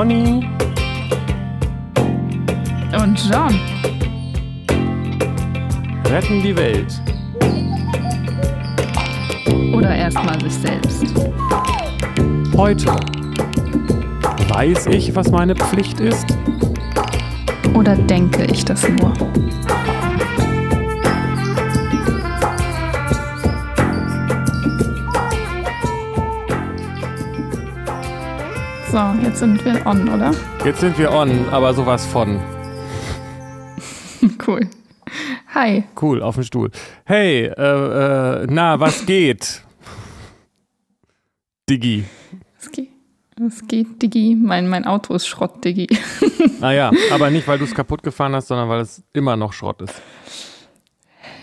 Conny und John retten die Welt. Oder erstmal sich selbst. Heute weiß ich, was meine Pflicht ist. Oder denke ich das nur? So, jetzt sind wir on, oder? Jetzt sind wir on, aber sowas von. cool. Hi. Cool, auf dem Stuhl. Hey, äh, äh, na, was geht? Diggi. Es geht, es geht, Diggi. Mein, mein Auto ist Schrott, Diggi. Naja, aber nicht, weil du es kaputt gefahren hast, sondern weil es immer noch Schrott ist.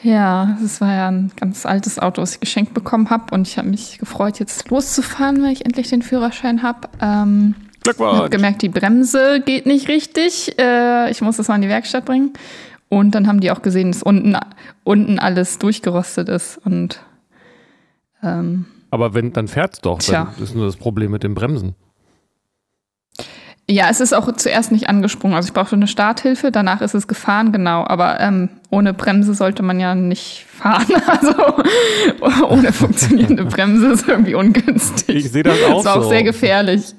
Ja, es war ja ein ganz altes Auto, was ich geschenkt bekommen habe. Und ich habe mich gefreut, jetzt loszufahren, wenn ich endlich den Führerschein habe. Ähm, ich habe gemerkt, die Bremse geht nicht richtig. Äh, ich muss das mal in die Werkstatt bringen. Und dann haben die auch gesehen, dass unten, unten alles durchgerostet ist. Und ähm, aber wenn, dann fährt es doch. Tja. Dann ist nur das Problem mit den Bremsen. Ja, es ist auch zuerst nicht angesprungen. Also ich brauchte eine Starthilfe, danach ist es gefahren, genau. Aber ähm, ohne Bremse sollte man ja nicht fahren. Also ohne funktionierende Bremse ist irgendwie ungünstig. Ich sehe das auch. Das war auch so. sehr gefährlich.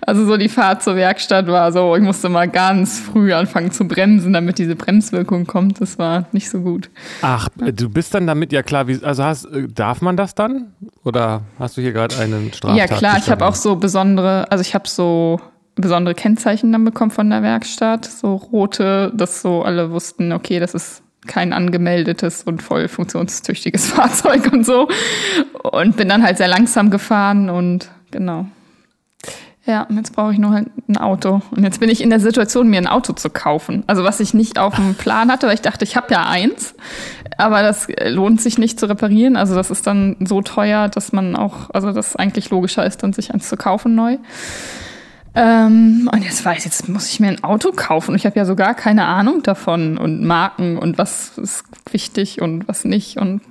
Also so die Fahrt zur Werkstatt war so, ich musste mal ganz früh anfangen zu bremsen, damit diese Bremswirkung kommt. Das war nicht so gut. Ach, du bist dann damit ja klar, wie, also hast, äh, darf man das dann? Oder hast du hier gerade einen Straftat? Ja klar, ich habe auch so besondere, also ich habe so besondere Kennzeichen dann bekommen von der Werkstatt, so rote, dass so alle wussten, okay, das ist kein angemeldetes und voll funktionstüchtiges Fahrzeug und so. Und bin dann halt sehr langsam gefahren und genau. Ja, jetzt brauche ich nur halt ein Auto. Und jetzt bin ich in der Situation, mir ein Auto zu kaufen. Also was ich nicht auf dem Plan hatte, weil ich dachte, ich habe ja eins. Aber das lohnt sich nicht zu reparieren. Also das ist dann so teuer, dass man auch, also das eigentlich logischer ist, dann sich eins zu kaufen neu. Ähm, und jetzt weiß ich, jetzt muss ich mir ein Auto kaufen. Ich habe ja so gar keine Ahnung davon und Marken und was ist wichtig und was nicht. Und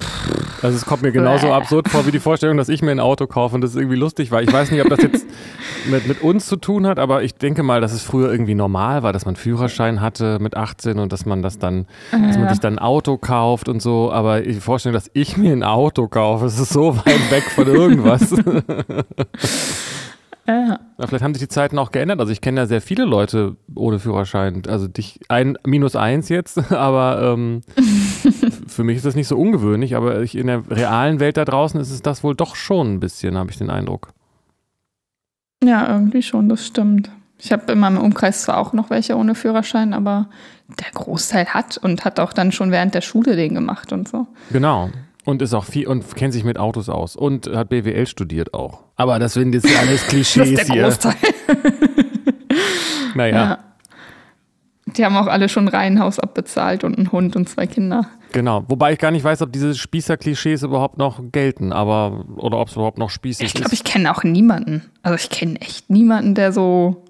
also es kommt mir genauso absurd vor wie die Vorstellung, dass ich mir ein Auto kaufe und das irgendwie lustig war. Ich weiß nicht, ob das jetzt mit, mit uns zu tun hat, aber ich denke mal, dass es früher irgendwie normal war, dass man Führerschein hatte mit 18 und dass man das dann, dass man sich dann ein Auto kauft und so. Aber die Vorstellung, dass ich mir ein Auto kaufe, ist so weit weg von irgendwas. Ja. Na, vielleicht haben sich die Zeiten auch geändert. Also ich kenne ja sehr viele Leute ohne Führerschein. Also dich ein minus eins jetzt, aber ähm, für mich ist das nicht so ungewöhnlich. Aber ich, in der realen Welt da draußen ist es das wohl doch schon ein bisschen, habe ich den Eindruck. Ja, irgendwie schon, das stimmt. Ich habe in meinem Umkreis zwar auch noch welche ohne Führerschein, aber der Großteil hat und hat auch dann schon während der Schule den gemacht und so. Genau. Und ist auch viel und kennt sich mit Autos aus und hat BWL studiert auch. Aber das sind jetzt alles Klischees das ist der Großteil. naja. Ja. Die haben auch alle schon ein Reihenhaus abbezahlt und einen Hund und zwei Kinder. Genau, wobei ich gar nicht weiß, ob diese Spießer-Klischees überhaupt noch gelten, aber oder ob es überhaupt noch spießig ich glaub, ist. Ich glaube, ich kenne auch niemanden. Also ich kenne echt niemanden, der so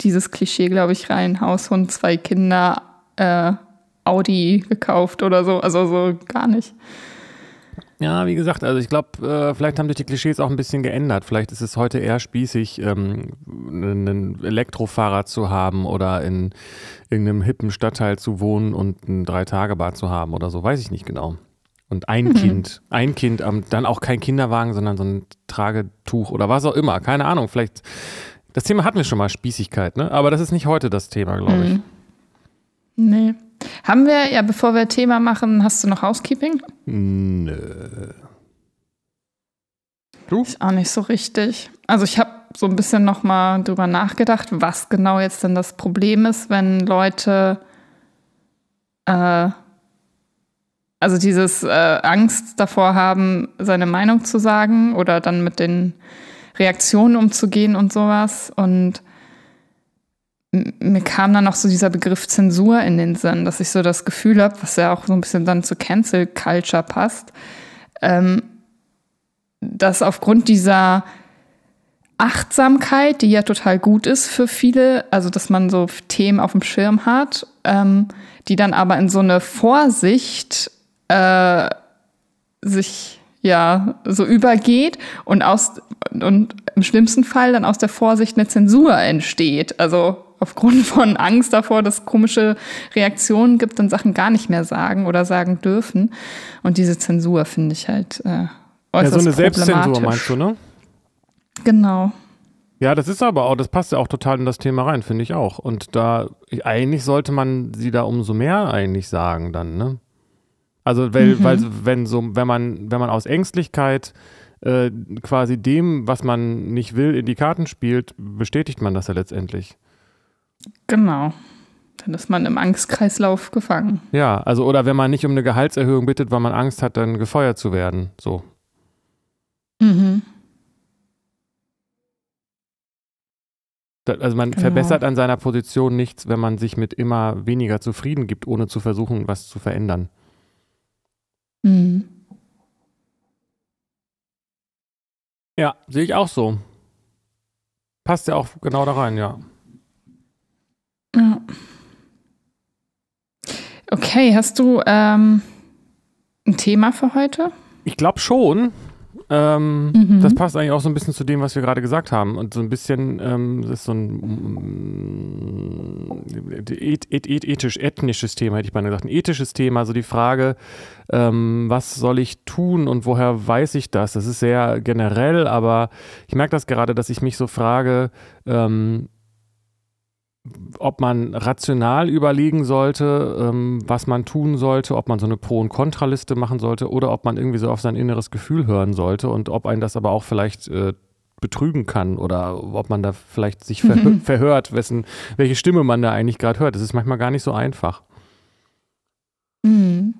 dieses Klischee, glaube ich, Reihenhaus, Hund, zwei Kinder, äh, Audi gekauft oder so. Also so gar nicht. Ja, wie gesagt, also ich glaube, äh, vielleicht haben sich die Klischees auch ein bisschen geändert. Vielleicht ist es heute eher spießig, ähm, einen Elektrofahrrad zu haben oder in irgendeinem hippen Stadtteil zu wohnen und ein Drei-Tage-Bad zu haben oder so, weiß ich nicht genau. Und ein mhm. Kind, ein Kind, ähm, dann auch kein Kinderwagen, sondern so ein Tragetuch oder was auch immer, keine Ahnung, vielleicht. Das Thema hatten wir schon mal, Spießigkeit, ne? Aber das ist nicht heute das Thema, glaube ich. Mhm. Nee. Haben wir, ja, bevor wir Thema machen, hast du noch Housekeeping? Nö. Du? Ist auch nicht so richtig. Also ich habe so ein bisschen noch mal drüber nachgedacht, was genau jetzt denn das Problem ist, wenn Leute äh, also dieses äh, Angst davor haben, seine Meinung zu sagen oder dann mit den Reaktionen umzugehen und sowas. Und mir kam dann noch so dieser Begriff Zensur in den Sinn, dass ich so das Gefühl habe, was ja auch so ein bisschen dann zu Cancel Culture passt, ähm, dass aufgrund dieser Achtsamkeit, die ja total gut ist für viele, also dass man so Themen auf dem Schirm hat, ähm, die dann aber in so eine Vorsicht äh, sich ja so übergeht und aus und im schlimmsten Fall dann aus der Vorsicht eine Zensur entsteht. Also aufgrund von Angst davor, dass komische Reaktionen gibt und Sachen gar nicht mehr sagen oder sagen dürfen. Und diese Zensur finde ich halt äh, äußerst Ja, so eine Selbstzensur meinst du, ne? Genau. Ja, das ist aber auch, das passt ja auch total in das Thema rein, finde ich auch. Und da, eigentlich sollte man sie da umso mehr eigentlich sagen dann, ne? Also, weil, mhm. weil wenn so, wenn man, wenn man aus Ängstlichkeit äh, quasi dem, was man nicht will, in die Karten spielt, bestätigt man das ja letztendlich. Genau. Dann ist man im Angstkreislauf gefangen. Ja, also oder wenn man nicht um eine Gehaltserhöhung bittet, weil man Angst hat, dann gefeuert zu werden. So. Mhm. Also man genau. verbessert an seiner Position nichts, wenn man sich mit immer weniger zufrieden gibt, ohne zu versuchen, was zu verändern. Mhm. Ja, sehe ich auch so. Passt ja auch genau da rein, ja. Ja. Okay, hast du ähm, ein Thema für heute? Ich glaube schon. Ähm, mhm. Das passt eigentlich auch so ein bisschen zu dem, was wir gerade gesagt haben. Und so ein bisschen, ähm, das ist so ein et, et, et, ethisch, ethnisches Thema, hätte ich mal gesagt. Ein ethisches Thema, so die Frage, ähm, was soll ich tun und woher weiß ich das? Das ist sehr generell, aber ich merke das gerade, dass ich mich so frage, ähm, ob man rational überlegen sollte, ähm, was man tun sollte, ob man so eine Pro- und Kontraliste machen sollte oder ob man irgendwie so auf sein inneres Gefühl hören sollte und ob einen das aber auch vielleicht äh, betrügen kann oder ob man da vielleicht sich verhör verhört, wessen, welche Stimme man da eigentlich gerade hört. Das ist manchmal gar nicht so einfach. Mhm.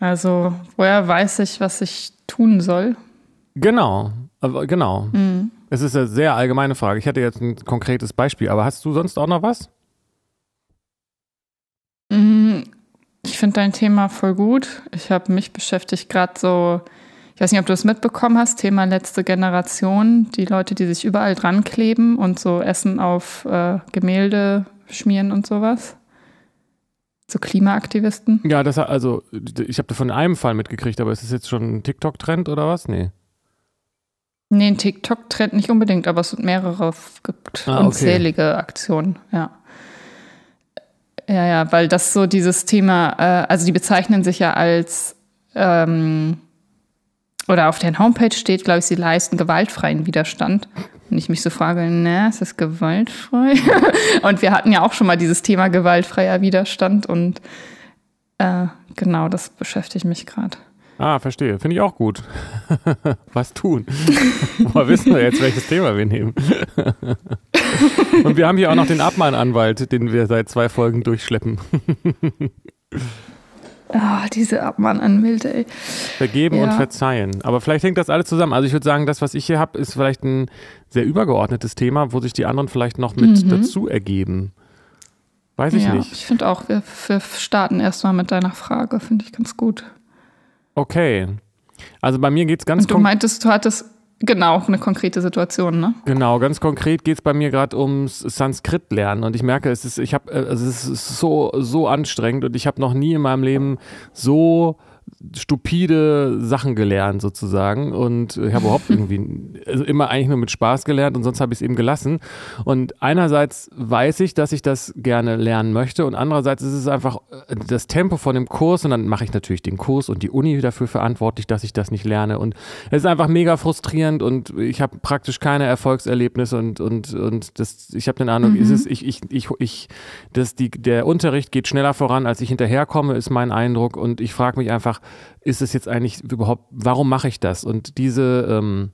Also, woher weiß ich, was ich tun soll? Genau, genau. Mhm. Es ist eine sehr allgemeine Frage. Ich hätte jetzt ein konkretes Beispiel, aber hast du sonst auch noch was? Mhm. Ich finde dein Thema voll gut. Ich habe mich beschäftigt gerade so, ich weiß nicht, ob du es mitbekommen hast, Thema letzte Generation, die Leute, die sich überall dran kleben und so Essen auf äh, Gemälde schmieren und sowas. So Klimaaktivisten. Ja, das also ich habe von einem Fall mitgekriegt, aber ist es jetzt schon ein TikTok-Trend oder was? Nee. Nee, ein TikTok-Trend nicht unbedingt, aber es mehrere gibt ah, okay. unzählige Aktionen, ja. Ja, ja, weil das so dieses Thema, äh, also die bezeichnen sich ja als, ähm, oder auf deren Homepage steht, glaube ich, sie leisten gewaltfreien Widerstand. Und ich mich so frage, ne, ist das gewaltfrei? und wir hatten ja auch schon mal dieses Thema gewaltfreier Widerstand und äh, genau, das beschäftigt mich gerade. Ah, verstehe. Finde ich auch gut. Was tun? Woher wissen wir jetzt, welches Thema wir nehmen? Und wir haben hier auch noch den Abmahnanwalt, den wir seit zwei Folgen durchschleppen. Oh, diese Abmahnanwälte, ey. Vergeben ja. und verzeihen. Aber vielleicht hängt das alles zusammen. Also ich würde sagen, das, was ich hier habe, ist vielleicht ein sehr übergeordnetes Thema, wo sich die anderen vielleicht noch mit mhm. dazu ergeben. Weiß ich ja, nicht. Ich finde auch, wir, wir starten erstmal mit deiner Frage, finde ich ganz gut. Okay. Also bei mir geht es ganz konkret. Du meintest, du hattest genau eine konkrete Situation, ne? Genau, ganz konkret geht es bei mir gerade ums Sanskrit lernen und ich merke, es ist, ich habe, äh, also es ist so so anstrengend und ich habe noch nie in meinem Leben so stupide Sachen gelernt sozusagen. Und ich habe überhaupt irgendwie also immer eigentlich nur mit Spaß gelernt und sonst habe ich es eben gelassen. Und einerseits weiß ich, dass ich das gerne lernen möchte und andererseits ist es einfach äh, das Tempo von dem Kurs und dann mache ich natürlich den Kurs und die Uni dafür verantwortlich, dass ich das nicht lerne. Und es ist einfach mega frustrierend und ich habe praktisch keine Erfolgserlebnisse und und und das ich habe den Eindruck, mhm. ist es ich ich ich ich dass die der Unterricht geht schneller voran, als ich hinterherkomme, ist mein Eindruck. Und ich frage mich einfach ist es jetzt eigentlich überhaupt, warum mache ich das? Und diese, ähm,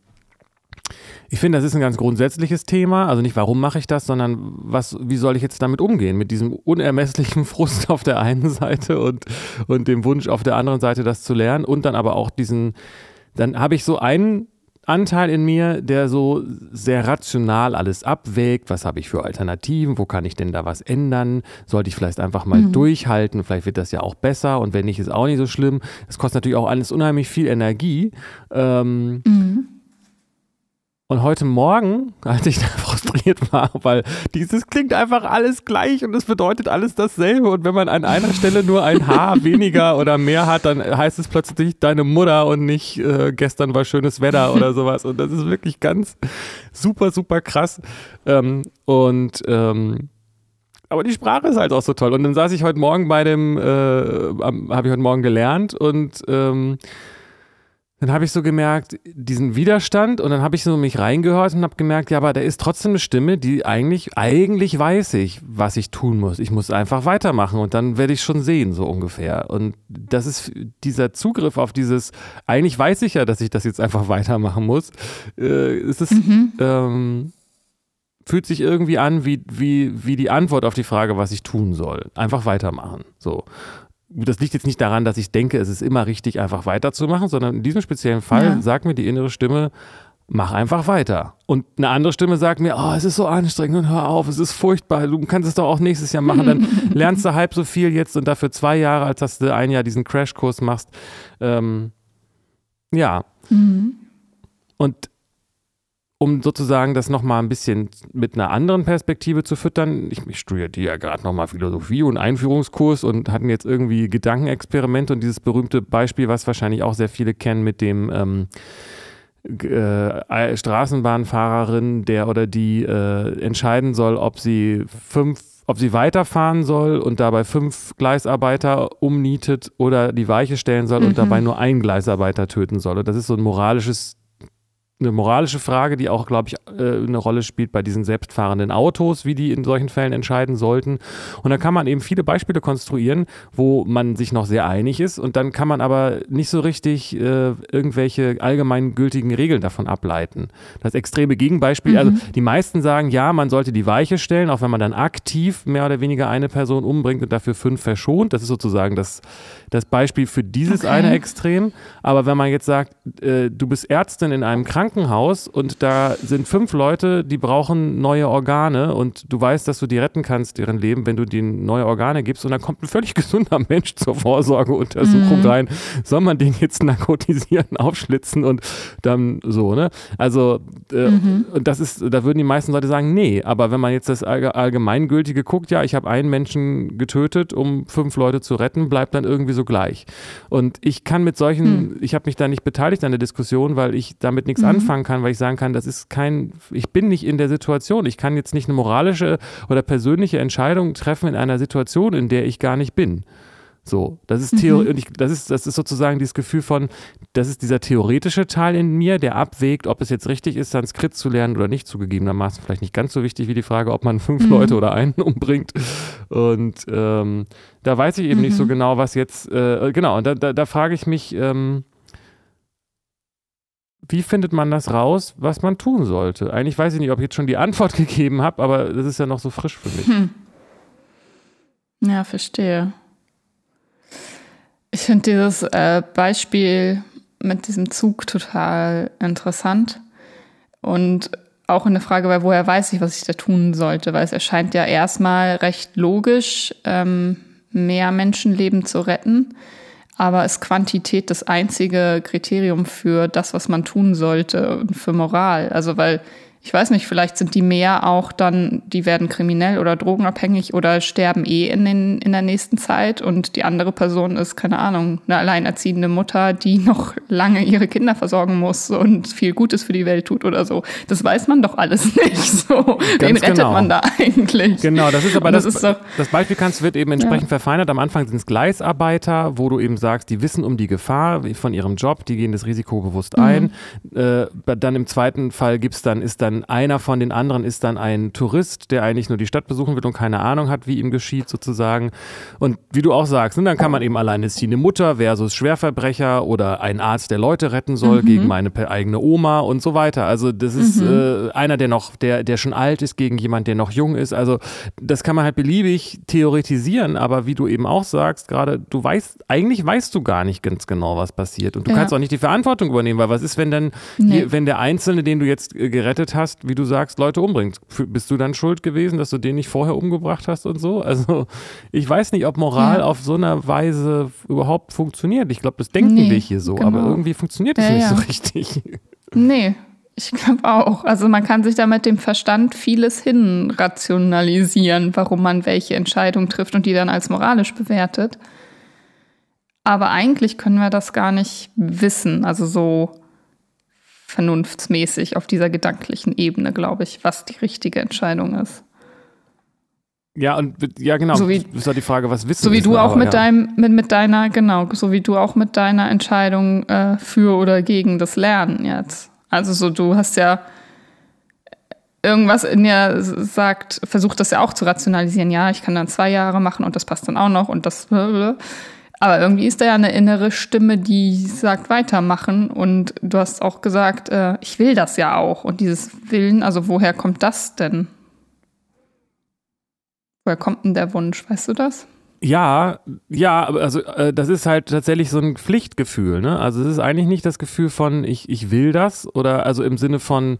ich finde, das ist ein ganz grundsätzliches Thema. Also nicht, warum mache ich das, sondern was, wie soll ich jetzt damit umgehen? Mit diesem unermesslichen Frust auf der einen Seite und, und dem Wunsch auf der anderen Seite, das zu lernen. Und dann aber auch diesen, dann habe ich so einen Anteil in mir, der so sehr rational alles abwägt. Was habe ich für Alternativen? Wo kann ich denn da was ändern? Sollte ich vielleicht einfach mal mhm. durchhalten? Vielleicht wird das ja auch besser und wenn nicht, ist auch nicht so schlimm. Es kostet natürlich auch alles unheimlich viel Energie. Ähm, mhm. Und heute Morgen, als ich da frustriert war, weil dieses klingt einfach alles gleich und es bedeutet alles dasselbe. Und wenn man an einer Stelle nur ein Haar weniger oder mehr hat, dann heißt es plötzlich deine Mutter und nicht äh, gestern war schönes Wetter oder sowas. Und das ist wirklich ganz super, super krass. Ähm, und ähm, aber die Sprache ist halt auch so toll. Und dann saß ich heute Morgen bei dem, äh, habe ich heute Morgen gelernt und ähm, dann habe ich so gemerkt, diesen Widerstand und dann habe ich so mich reingehört und habe gemerkt, ja, aber da ist trotzdem eine Stimme, die eigentlich, eigentlich weiß ich, was ich tun muss. Ich muss einfach weitermachen und dann werde ich schon sehen, so ungefähr. Und das ist dieser Zugriff auf dieses, eigentlich weiß ich ja, dass ich das jetzt einfach weitermachen muss. Äh, ist es, mhm. ähm, fühlt sich irgendwie an wie, wie, wie die Antwort auf die Frage, was ich tun soll. Einfach weitermachen. So das liegt jetzt nicht daran, dass ich denke, es ist immer richtig, einfach weiterzumachen, sondern in diesem speziellen Fall ja. sagt mir die innere Stimme, mach einfach weiter. Und eine andere Stimme sagt mir, oh, es ist so anstrengend und hör auf, es ist furchtbar, du kannst es doch auch nächstes Jahr machen, dann lernst du halb so viel jetzt und dafür zwei Jahre, als dass du ein Jahr diesen Crashkurs machst. Ähm, ja. Mhm. Und um sozusagen das nochmal ein bisschen mit einer anderen Perspektive zu füttern. Ich, ich studierte ja gerade nochmal Philosophie und Einführungskurs und hatten jetzt irgendwie Gedankenexperimente und dieses berühmte Beispiel, was wahrscheinlich auch sehr viele kennen mit dem ähm, äh, Straßenbahnfahrerin, der oder die äh, entscheiden soll, ob sie fünf ob sie weiterfahren soll und dabei fünf Gleisarbeiter umnietet oder die Weiche stellen soll mhm. und dabei nur einen Gleisarbeiter töten soll. Und das ist so ein moralisches eine moralische Frage, die auch, glaube ich, äh, eine Rolle spielt bei diesen selbstfahrenden Autos, wie die in solchen Fällen entscheiden sollten. Und da kann man eben viele Beispiele konstruieren, wo man sich noch sehr einig ist und dann kann man aber nicht so richtig äh, irgendwelche allgemeingültigen Regeln davon ableiten. Das extreme Gegenbeispiel, also mhm. also die meisten sagen, ja, man sollte die Weiche stellen, auch wenn man dann aktiv mehr oder weniger eine Person umbringt und dafür fünf verschont. Das ist sozusagen das, das Beispiel für dieses okay. eine Extrem. Aber wenn man jetzt sagt, äh, du bist Ärztin in einem Krankenhaus, Krankenhaus und da sind fünf Leute, die brauchen neue Organe und du weißt, dass du die retten kannst, deren Leben, wenn du denen neue Organe gibst und dann kommt ein völlig gesunder Mensch zur Vorsorgeuntersuchung mhm. rein. Soll man den jetzt narkotisieren, aufschlitzen und dann so, ne? Also, äh, mhm. das ist, da würden die meisten Leute sagen, nee, aber wenn man jetzt das Allgemeingültige guckt, ja, ich habe einen Menschen getötet, um fünf Leute zu retten, bleibt dann irgendwie so gleich. Und ich kann mit solchen, mhm. ich habe mich da nicht beteiligt an der Diskussion, weil ich damit nichts mhm anfangen kann, weil ich sagen kann, das ist kein, ich bin nicht in der Situation. Ich kann jetzt nicht eine moralische oder persönliche Entscheidung treffen in einer Situation, in der ich gar nicht bin. So, das ist Theorie, mhm. das ist, das ist sozusagen dieses Gefühl von, das ist dieser theoretische Teil in mir, der abwägt, ob es jetzt richtig ist, Sanskrit zu lernen oder nicht, zugegebenermaßen vielleicht nicht ganz so wichtig wie die Frage, ob man fünf mhm. Leute oder einen umbringt. Und ähm, da weiß ich eben mhm. nicht so mhm. genau, was jetzt, äh, genau, und da, da, da frage ich mich, ähm, wie findet man das raus, was man tun sollte? Eigentlich weiß ich nicht, ob ich jetzt schon die Antwort gegeben habe, aber das ist ja noch so frisch für mich. Hm. Ja, verstehe. Ich finde dieses äh, Beispiel mit diesem Zug total interessant und auch eine Frage, weil woher weiß ich, was ich da tun sollte, weil es erscheint ja erstmal recht logisch, ähm, mehr Menschenleben zu retten. Aber ist Quantität das einzige Kriterium für das, was man tun sollte und für Moral? Also, weil ich weiß nicht, vielleicht sind die mehr auch dann, die werden kriminell oder drogenabhängig oder sterben eh in, den, in der nächsten Zeit und die andere Person ist, keine Ahnung, eine alleinerziehende Mutter, die noch lange ihre Kinder versorgen muss und viel Gutes für die Welt tut oder so. Das weiß man doch alles nicht so. Wen rettet genau. man da eigentlich? Genau, das ist aber das, das, ist doch, das Beispiel kannst, wird eben entsprechend ja. verfeinert. Am Anfang sind es Gleisarbeiter, wo du eben sagst, die wissen um die Gefahr von ihrem Job, die gehen das Risiko bewusst ein. Mhm. Äh, dann im zweiten Fall gibt's dann, ist dann einer von den anderen ist dann ein Tourist, der eigentlich nur die Stadt besuchen will und keine Ahnung hat, wie ihm geschieht sozusagen. Und wie du auch sagst, ne, dann kann man eben alleinerziehende Mutter versus Schwerverbrecher oder ein Arzt, der Leute retten soll mhm. gegen meine eigene Oma und so weiter. Also das ist mhm. äh, einer, der noch, der, der schon alt ist gegen jemand, der noch jung ist. Also das kann man halt beliebig theoretisieren, aber wie du eben auch sagst, gerade du weißt, eigentlich weißt du gar nicht ganz genau, was passiert. Und du ja. kannst auch nicht die Verantwortung übernehmen, weil was ist, wenn dann, nee. wenn der Einzelne, den du jetzt äh, gerettet hast, hast, wie du sagst, Leute umbringst. Bist du dann schuld gewesen, dass du den nicht vorher umgebracht hast und so? Also ich weiß nicht, ob Moral ja. auf so einer Weise überhaupt funktioniert. Ich glaube, das denken nee, wir hier so, genau. aber irgendwie funktioniert es ja, nicht ja. so richtig. Nee, Ich glaube auch. Also man kann sich da mit dem Verstand vieles hin rationalisieren, warum man welche Entscheidung trifft und die dann als moralisch bewertet. Aber eigentlich können wir das gar nicht wissen, also so vernunftsmäßig auf dieser gedanklichen Ebene, glaube ich, was die richtige Entscheidung ist. Ja, und ja, genau. So wie, ist doch die Frage, was wissen So wie du auch Aber mit ja. deinem, mit, mit deiner, genau, so wie du auch mit deiner Entscheidung äh, für oder gegen das Lernen jetzt. Also so, du hast ja irgendwas in dir sagt, versucht das ja auch zu rationalisieren. Ja, ich kann dann zwei Jahre machen und das passt dann auch noch und das. Aber irgendwie ist da ja eine innere Stimme, die sagt weitermachen. Und du hast auch gesagt, äh, ich will das ja auch. Und dieses Willen, also woher kommt das denn? Woher kommt denn der Wunsch? Weißt du das? Ja, ja, aber also äh, das ist halt tatsächlich so ein Pflichtgefühl, ne? Also es ist eigentlich nicht das Gefühl von ich, ich will das oder also im Sinne von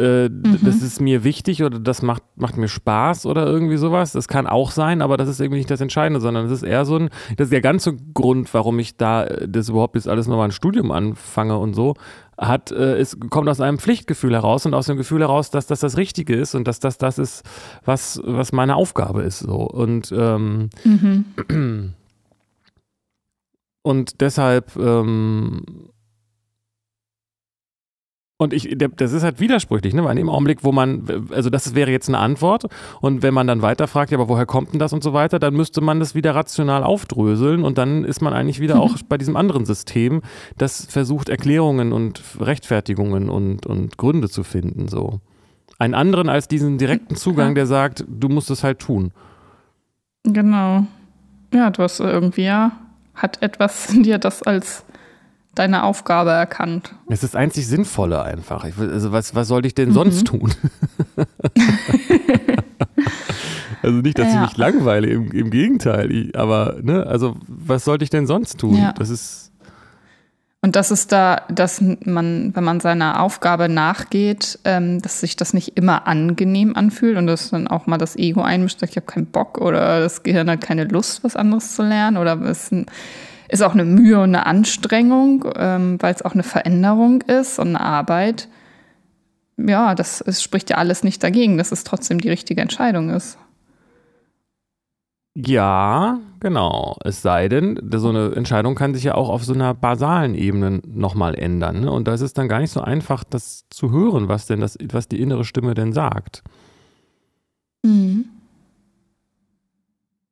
äh, Mhm. das ist mir wichtig oder das macht, macht mir Spaß oder irgendwie sowas. Das kann auch sein, aber das ist irgendwie nicht das Entscheidende, sondern es ist eher so ein, das ist der ganze Grund, warum ich da äh, das überhaupt jetzt alles nochmal ein Studium anfange und so, hat, äh, es kommt aus einem Pflichtgefühl heraus und aus dem Gefühl heraus, dass das das Richtige ist und dass das das ist, was, was meine Aufgabe ist. So. Und ähm, und deshalb, ähm, und ich, das ist halt widersprüchlich, ne? Weil in dem Augenblick, wo man, also das wäre jetzt eine Antwort, und wenn man dann weiterfragt, ja, aber woher kommt denn das und so weiter, dann müsste man das wieder rational aufdröseln und dann ist man eigentlich wieder auch bei diesem anderen System, das versucht, Erklärungen und Rechtfertigungen und, und Gründe zu finden, so. Einen anderen als diesen direkten Zugang, der sagt, du musst es halt tun. Genau. Ja, du hast irgendwie ja, hat etwas in dir das als deine Aufgabe erkannt. Es ist einzig Sinnvolle einfach. Ich, also was, was sollte ich denn sonst tun? also nicht, dass ich Ja. mich langweile, im, im Gegenteil. Ich, aber, ne, also was sollte ich denn sonst tun? Ja. Das ist, Und das ist da, dass man, wenn man seiner Aufgabe nachgeht, ähm, dass sich das nicht immer angenehm anfühlt und dass dann auch mal das Ego einmischt, sagt, ich habe keinen Bock oder das Gehirn hat keine Lust, was anderes zu lernen oder es ist, ein, ist auch eine Mühe und eine Anstrengung, ähm, weil es auch eine Veränderung ist und eine Arbeit. Ja, das es spricht ja alles nicht dagegen, dass es trotzdem die richtige Entscheidung ist. ja, genau. Es sei denn, so eine Entscheidung kann sich ja auch auf so einer basalen Ebene nochmal ändern. Ne? Und da ist es dann gar nicht so einfach, das zu hören, was denn das, was die innere Stimme denn sagt.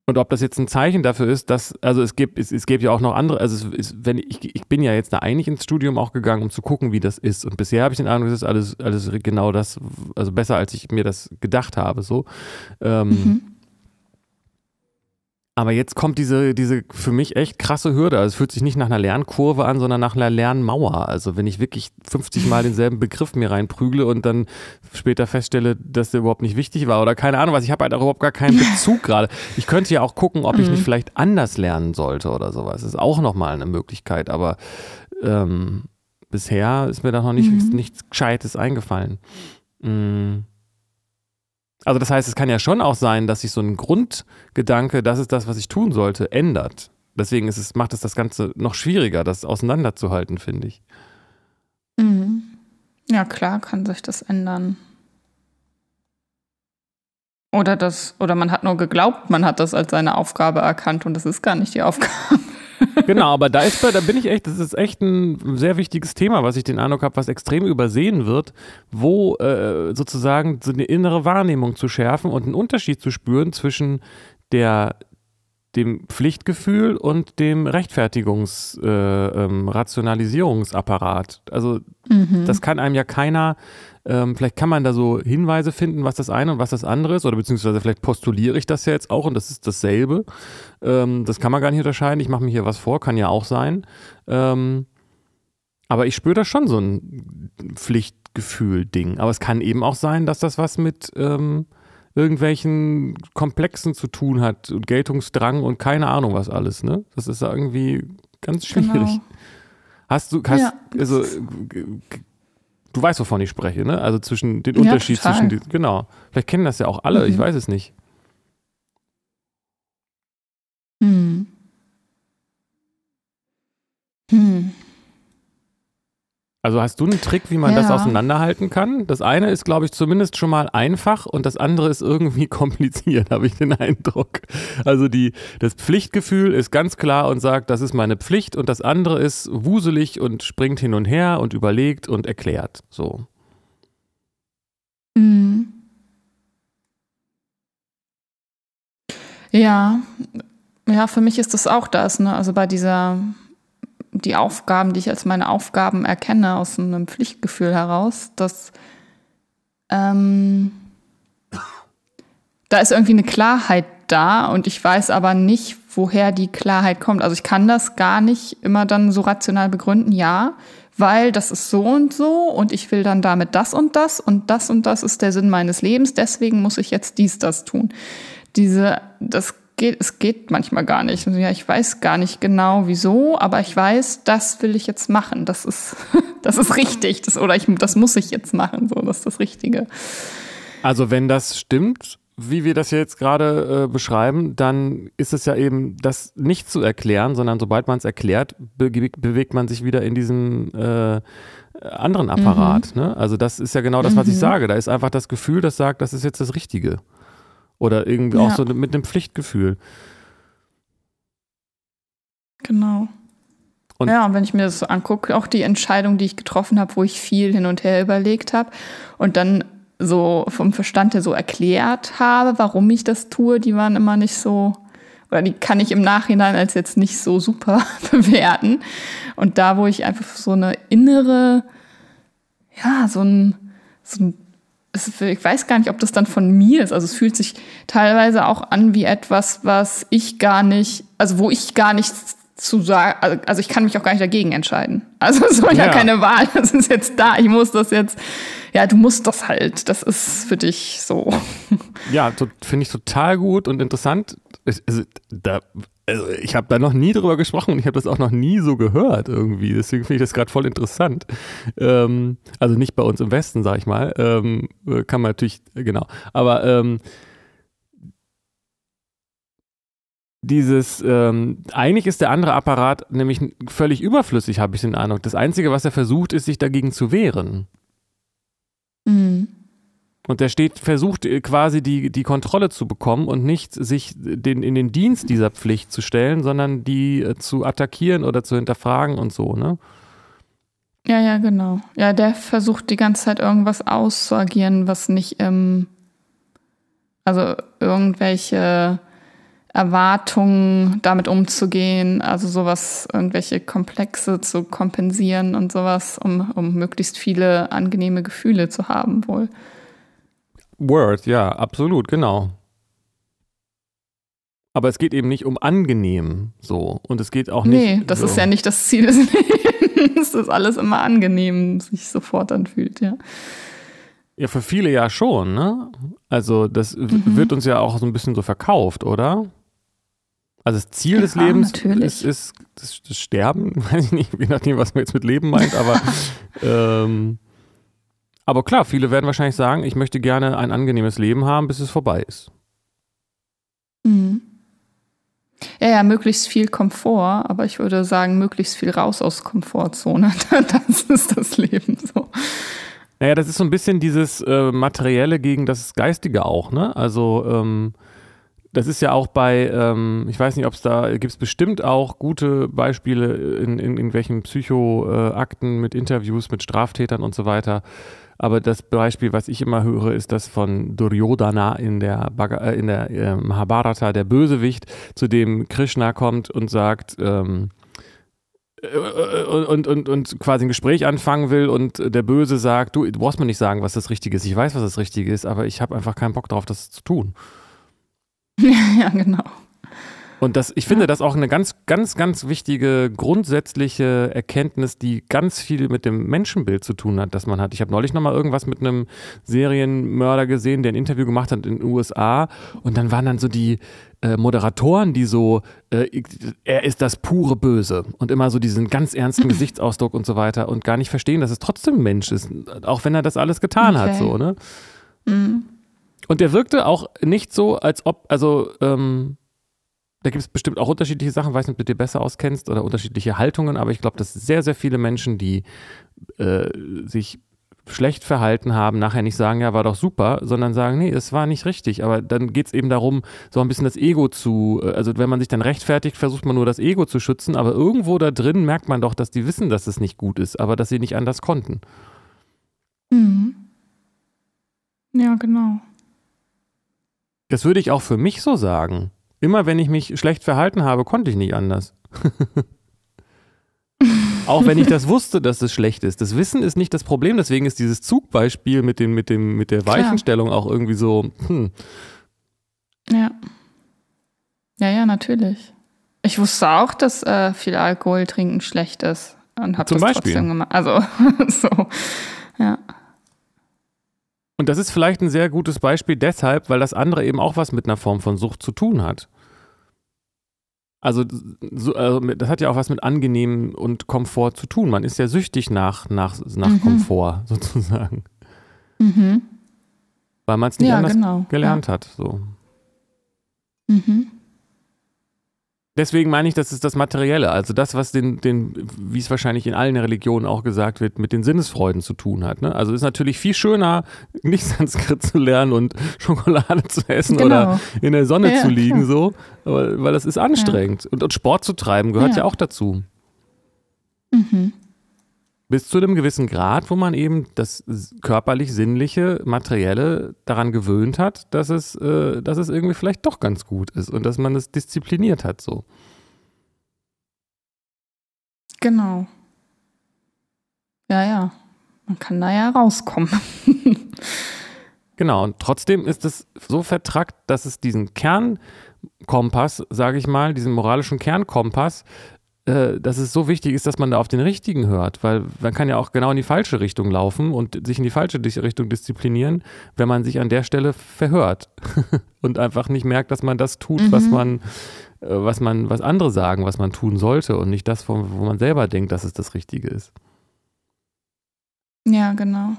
Und ob das jetzt ein Zeichen dafür ist, dass, also es gibt, es, es gibt ja auch noch andere, also es ist, wenn ich, ich bin ja jetzt da eigentlich ins Studium auch gegangen, um zu gucken, wie das ist. Und bisher habe ich den Eindruck, es ist alles, alles genau das, also besser, als ich mir das gedacht habe. So. Ähm, Mhm. Aber jetzt kommt diese, diese für mich echt krasse Hürde. Also es fühlt sich nicht nach einer Lernkurve an, sondern nach einer Lernmauer. Also wenn ich wirklich 50 Mal denselben Begriff mir reinprügle und dann später feststelle, dass der überhaupt nicht wichtig war oder keine Ahnung was. Ich habe halt auch überhaupt gar keinen Bezug gerade. Ich könnte ja auch gucken, ob ich nicht vielleicht anders lernen sollte oder sowas. Das ist auch nochmal eine Möglichkeit. Aber ähm, bisher ist mir da noch nicht, Mhm. nichts Gescheites eingefallen. Mm. Also das heißt, es kann ja schon auch sein, dass sich so ein Grundgedanke, das ist das, was ich tun sollte, ändert. Deswegen es, macht es das Ganze noch schwieriger, das auseinanderzuhalten, finde ich. Mhm. Ja, klar kann sich das ändern. Oder das, oder man hat nur geglaubt, man hat das als seine Aufgabe erkannt und das ist gar nicht die Aufgabe. Genau, aber da ist da bin ich echt, das ist echt ein sehr wichtiges Thema, was ich den Eindruck habe, was extrem übersehen wird, wo äh, sozusagen so eine innere Wahrnehmung zu schärfen und einen Unterschied zu spüren zwischen der dem Pflichtgefühl und dem Rechtfertigungs-, äh, ähm. Also das kann einem ja keiner, ähm, vielleicht kann man da so Hinweise finden, was das eine und was das andere ist, oder beziehungsweise vielleicht postuliere ich das ja jetzt auch und das ist dasselbe. Ähm, das kann man gar nicht unterscheiden. Ich mache mir hier was vor, kann ja auch sein. Ähm, aber ich spüre da schon so ein Pflichtgefühl-Ding. Aber es kann eben auch sein, dass das was mit ähm, irgendwelchen Komplexen zu tun hat und Geltungsdrang und keine Ahnung was alles. Ne? Das ist ja irgendwie ganz schwierig. Genau. Hast du, hast, Ja. also, du weißt, wovon ich spreche, ne? Also zwischen den Ja, Unterschied total. zwischen, die, genau. Vielleicht kennen das ja auch alle, ich Mhm. weiß es nicht. Hm. Hm. Also hast du einen Trick, wie man ja. das auseinanderhalten kann? Das eine ist, glaube ich, zumindest schon mal einfach und das andere ist irgendwie kompliziert, habe ich den Eindruck. Also die, das Pflichtgefühl ist ganz klar und sagt, das ist meine Pflicht und das andere ist wuselig und springt hin und her und überlegt und erklärt. So. Mhm. Ja, ja, für mich ist das auch das, ne? Also bei dieser die Aufgaben, die ich als meine Aufgaben erkenne, aus einem Pflichtgefühl heraus, dass ähm, da ist irgendwie eine Klarheit da und ich weiß aber nicht, woher die Klarheit kommt. Also ich kann das gar nicht immer dann so rational begründen, ja, weil das ist so und so und ich will dann damit das und das und das und das ist der Sinn meines Lebens, deswegen muss ich jetzt dies, das tun. Diese, das geht, es geht manchmal gar nicht. Also, ja, ich weiß gar nicht genau wieso, aber ich weiß, das will ich jetzt machen. Das ist, das ist richtig. Das, oder ich, das muss ich jetzt machen. So, das ist das Richtige. Also wenn das stimmt, wie wir das jetzt gerade äh, beschreiben, dann ist es ja eben das nicht zu erklären, sondern sobald man es erklärt, be bewegt man sich wieder in diesem äh, anderen Apparat. Mhm. Ne? Also das ist ja genau das, was mhm. ich sage. Da ist einfach das Gefühl, das sagt, das ist jetzt das Richtige. Oder irgendwie ja. auch so mit einem Pflichtgefühl. Genau. Und ja, und wenn ich mir das so angucke, auch die Entscheidung, die ich getroffen habe, wo ich viel hin und her überlegt habe und dann so vom Verstand her so erklärt habe, warum ich das tue, die waren immer nicht so, oder die kann ich im Nachhinein als jetzt nicht so super bewerten. Und da, wo ich einfach so eine innere, ja, so ein, so ein ich weiß gar nicht, ob das dann von mir ist. Also es fühlt sich teilweise auch an wie etwas, was ich gar nicht, also wo ich gar nichts zu sagen, also ich kann mich auch gar nicht dagegen entscheiden. Also es war ja. ja keine Wahl, das ist jetzt da, ich muss das jetzt, ja, du musst das halt, das ist für dich so. Ja, finde ich total gut und interessant. Also, da also ich habe da noch nie drüber gesprochen und ich habe das auch noch nie so gehört irgendwie. Deswegen finde ich das gerade voll interessant. Ähm, also nicht bei uns im Westen, sag ich mal. Ähm, kann man natürlich, genau. Aber ähm, dieses, ähm, eigentlich ist der andere Apparat nämlich völlig überflüssig, habe ich den Eindruck. Das Einzige, was er versucht, ist, sich dagegen zu wehren. Mhm. Und der steht, versucht äh, quasi die, die Kontrolle zu bekommen und nicht sich den, in den Dienst dieser Pflicht zu stellen, sondern die äh, zu attackieren oder zu hinterfragen und so, ne? Ja, ja, genau. Ja, der versucht die ganze Zeit irgendwas auszuagieren, was nicht im, also irgendwelche Erwartungen damit umzugehen, also sowas, irgendwelche Komplexe zu kompensieren und sowas, um, um möglichst viele angenehme Gefühle zu haben, wohl. Word, ja, absolut, genau. Aber es geht eben nicht um angenehm so. Und es geht auch nicht. Nee, das so. ist ja nicht das Ziel des Lebens, dass alles immer angenehm sich sofort anfühlt, ja. Ja, für viele ja schon, ne? Also, das mhm. wird uns ja auch so ein bisschen so verkauft, oder? Also, das Ziel ja, des Lebens ist, ist das, Sterben, weiß ich nicht, je nachdem, was man jetzt mit Leben meint, aber ähm, aber klar, viele werden wahrscheinlich sagen, ich möchte gerne ein angenehmes Leben haben, bis es vorbei ist. Mhm. Ja, ja, möglichst viel Komfort, aber ich würde sagen, möglichst viel raus aus Komfortzone. Das ist das Leben so. Naja, das ist so ein bisschen dieses äh, Materielle gegen das Geistige auch, ne? Also, ähm, das ist ja auch bei, ähm, ich weiß nicht, ob es da, gibt es bestimmt auch gute Beispiele in, in, in irgendwelchen Psychoakten mit Interviews mit Straftätern und so weiter, aber das Beispiel, was ich immer höre, ist das von Duryodhana in der, äh, in der äh, Mahabharata, der Bösewicht, zu dem Krishna kommt und sagt, ähm, äh, und, und, und quasi ein Gespräch anfangen will und der Böse sagt, du, du brauchst mir nicht sagen, was das Richtige ist. Ich weiß, was das Richtige ist, aber ich habe einfach keinen Bock drauf, das zu tun. ja, genau. Und das, ich finde das auch eine ganz, ganz, ganz wichtige grundsätzliche Erkenntnis, die ganz viel mit dem Menschenbild zu tun hat, das man hat. Ich habe neulich nochmal irgendwas mit einem Serienmörder gesehen, der ein Interview gemacht hat in den USA und dann waren dann so die äh, Moderatoren, die so, äh, er ist das pure Böse und immer so diesen ganz ernsten Gesichtsausdruck und so weiter und gar nicht verstehen, dass es trotzdem ein Mensch ist, auch wenn er das alles getan okay. hat, so, ne? Mhm. Und der wirkte auch nicht so, als ob, also, ähm, da gibt es bestimmt auch unterschiedliche Sachen, weiß nicht, ob du dir besser auskennst oder unterschiedliche Haltungen, aber ich glaube, dass sehr, sehr viele Menschen, die äh, sich schlecht verhalten haben, nachher nicht sagen, ja, war doch super, sondern sagen, nee, es war nicht richtig. Aber dann geht es eben darum, so ein bisschen das Ego zu, äh, also wenn man sich dann rechtfertigt, versucht man nur das Ego zu schützen, aber irgendwo da drin merkt man doch, dass die wissen, dass es nicht gut ist, aber dass sie nicht anders konnten. Mhm. Ja, genau. Das würde ich auch für mich so sagen. Immer wenn ich mich schlecht verhalten habe, konnte ich nicht anders. Auch wenn ich das wusste, dass es schlecht ist. Das Wissen ist nicht das Problem, deswegen ist dieses Zugbeispiel mit, dem, mit, dem, mit der Weichenstellung auch irgendwie so, hm. Ja. Ja, ja, natürlich. Ich wusste auch, dass äh, viel Alkohol trinken schlecht ist. Und habe das Beispiel. trotzdem gemacht. Also, so, ja. Und das ist vielleicht ein sehr gutes Beispiel deshalb, weil das andere eben auch was mit einer Form von Sucht zu tun hat. Also, so, also, das hat ja auch was mit angenehm und Komfort zu tun. Man ist ja süchtig nach, nach, nach mhm. Komfort sozusagen. Mhm. Weil man es nicht ja, anders genau. gelernt ja. hat. So. Mhm. Deswegen meine ich, das ist das Materielle, also das, was den, den, wie es wahrscheinlich in allen Religionen auch gesagt wird, mit den Sinnesfreuden zu tun hat. Ne? Also ist natürlich viel schöner, nicht Sanskrit zu lernen und Schokolade zu essen genau. oder in der Sonne ja, zu liegen, klar. so, weil das ist anstrengend. Ja. Und, und, Sport zu treiben gehört ja, ja auch dazu. Mhm bis zu einem gewissen Grad, wo man eben das körperlich sinnliche, materielle daran gewöhnt hat, dass es, äh, dass es irgendwie vielleicht doch ganz gut ist und dass man es diszipliniert hat so. Genau. Ja, ja. Man kann da ja rauskommen. genau, und trotzdem ist es so vertrackt, dass es diesen Kernkompass, sage ich mal, diesen moralischen Kernkompass äh, dass es so wichtig ist, dass man da auf den richtigen hört, weil man kann ja auch genau in die falsche Richtung laufen und sich in die falsche Richtung disziplinieren, wenn man sich an der Stelle verhört und einfach nicht merkt, dass man das tut, mhm. was man, äh, was man, was andere sagen, was man tun sollte und nicht das, wo man selber denkt, dass es das Richtige ist. Ja, genau.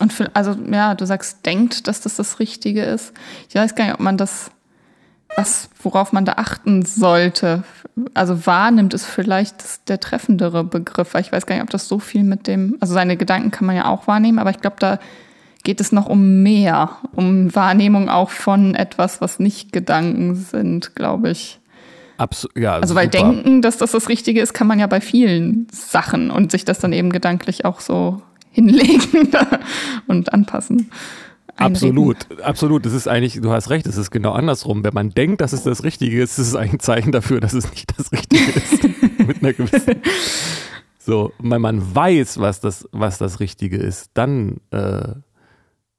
Und für, also ja, du sagst, denkt, dass das das Richtige ist. Ich weiß gar nicht, ob man das was, worauf man da achten sollte. Also wahrnimmt ist vielleicht der treffendere Begriff, weil ich weiß gar nicht, ob das so viel mit dem, also seine Gedanken kann man ja auch wahrnehmen, aber ich glaube, da geht es noch um mehr, um Wahrnehmung auch von etwas, was nicht Gedanken sind, glaube ich. Abs ja, also weil super. denken, dass das das Richtige ist, kann man ja bei vielen Sachen und sich das dann eben gedanklich auch so hinlegen und anpassen. Absolut, absolut. Das ist eigentlich, du hast recht, es ist genau andersrum. Wenn man denkt, dass es das Richtige ist, ist es ein Zeichen dafür, dass es nicht das Richtige ist. Mit einer gewissen. So, wenn man weiß, was das, was das Richtige ist, dann, äh,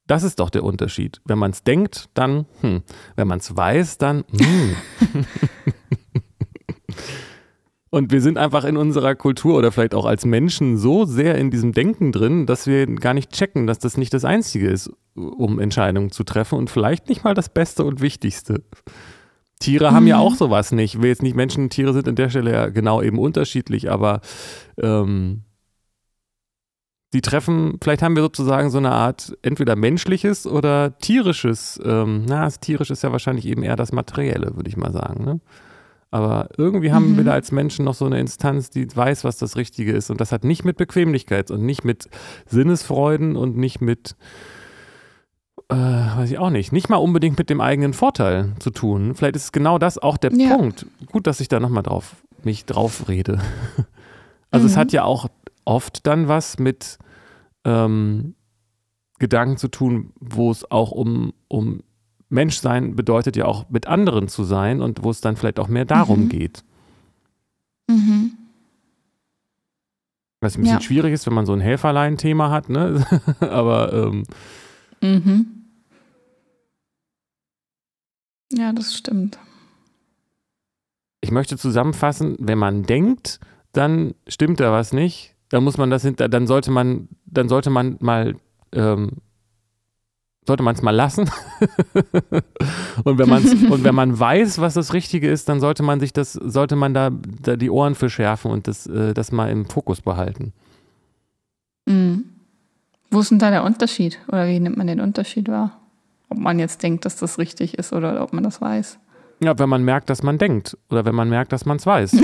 das ist doch der Unterschied. Wenn man es denkt, dann, hm. Wenn man es weiß, dann, hm. Und wir sind einfach in unserer Kultur oder vielleicht auch als Menschen so sehr in diesem Denken drin, dass wir gar nicht checken, dass das nicht das Einzige ist, um Entscheidungen zu treffen und vielleicht nicht mal das Beste und Wichtigste. Tiere mhm. haben ja mhm. auch sowas nicht. Ich will jetzt nicht Menschen und Tiere sind an der Stelle ja genau eben unterschiedlich, aber ähm, die treffen, vielleicht haben wir sozusagen so eine Art entweder menschliches oder tierisches, ähm, na, das tierisch ist ja wahrscheinlich eben eher das Materielle, würde ich mal sagen. Ne? Aber irgendwie haben mhm. wir da als Menschen noch so eine Instanz, die weiß, was das Richtige ist. Und das hat nicht mit Bequemlichkeit und nicht mit Sinnesfreuden und nicht mit, äh, weiß ich auch nicht, nicht mal unbedingt mit dem eigenen Vorteil zu tun. Vielleicht ist genau das auch der ja. Punkt. Gut, dass ich da nochmal drauf, mich drauf rede. Also mhm. es hat ja auch oft dann was mit ähm, Gedanken zu tun, wo es auch um, um Menschsein bedeutet ja auch mit anderen zu sein und wo es dann vielleicht auch mehr darum mhm. geht. Mhm. Was ein bisschen ja. schwierig ist, wenn man so ein Helferlein-Thema hat, ne? Aber ähm, mhm. Ja, das stimmt. Ich möchte zusammenfassen, wenn man denkt, dann stimmt da was nicht. Dann muss man das hinter, dann sollte man, dann sollte man mal ähm, sollte man es mal lassen. und, wenn man's, und wenn man weiß, was das Richtige ist, dann sollte man sich das, sollte man da, da die Ohren für schärfen und das, äh, das mal im Fokus behalten. Mhm. Wo ist denn da der Unterschied? Oder wie nimmt man den Unterschied wahr? Ob man jetzt denkt, dass das richtig ist oder ob man das weiß? Ja, wenn man merkt, dass man denkt oder wenn man merkt, dass man es weiß.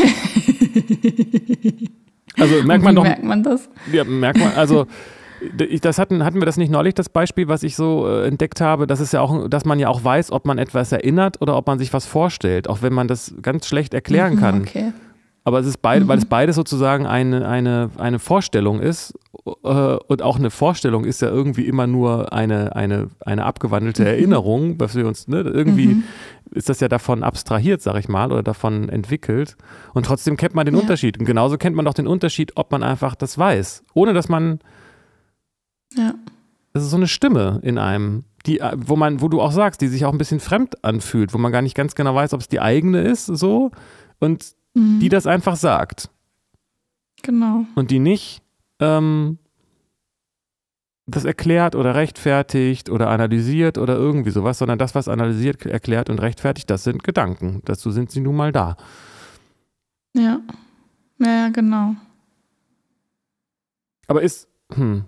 also merkt man doch. Merkt man das? Ja, merkt man, also das hatten, hatten wir das nicht neulich, das Beispiel, was ich so äh, entdeckt habe, dass es ja auch, dass man ja auch weiß, ob man etwas erinnert oder ob man sich was vorstellt, auch wenn man das ganz schlecht erklären Mhm, kann. Okay. Aber es ist beid, Mhm. weil es beides sozusagen eine, eine, eine Vorstellung ist. Äh, und auch eine Vorstellung ist ja irgendwie immer nur eine, eine, eine abgewandelte Erinnerung, was wir uns, ne, irgendwie Mhm. ist das ja davon abstrahiert, sag ich mal, oder davon entwickelt. Und trotzdem kennt man den Ja. Unterschied. Und genauso kennt man doch den Unterschied, ob man einfach das weiß. Ohne dass man, Ja. das ist so eine Stimme in einem, die, äh, wo man, wo du auch sagst, die sich auch ein bisschen fremd anfühlt, wo man gar nicht ganz genau weiß, ob es die eigene ist, so. Und Mhm. die das einfach sagt. Genau. und die nicht ähm, das erklärt oder rechtfertigt oder analysiert oder irgendwie sowas, sondern das, was analysiert, erklärt und rechtfertigt, das sind Gedanken. Dazu sind sie nun mal da. Ja. Ja, ja, genau. Aber ist, hm,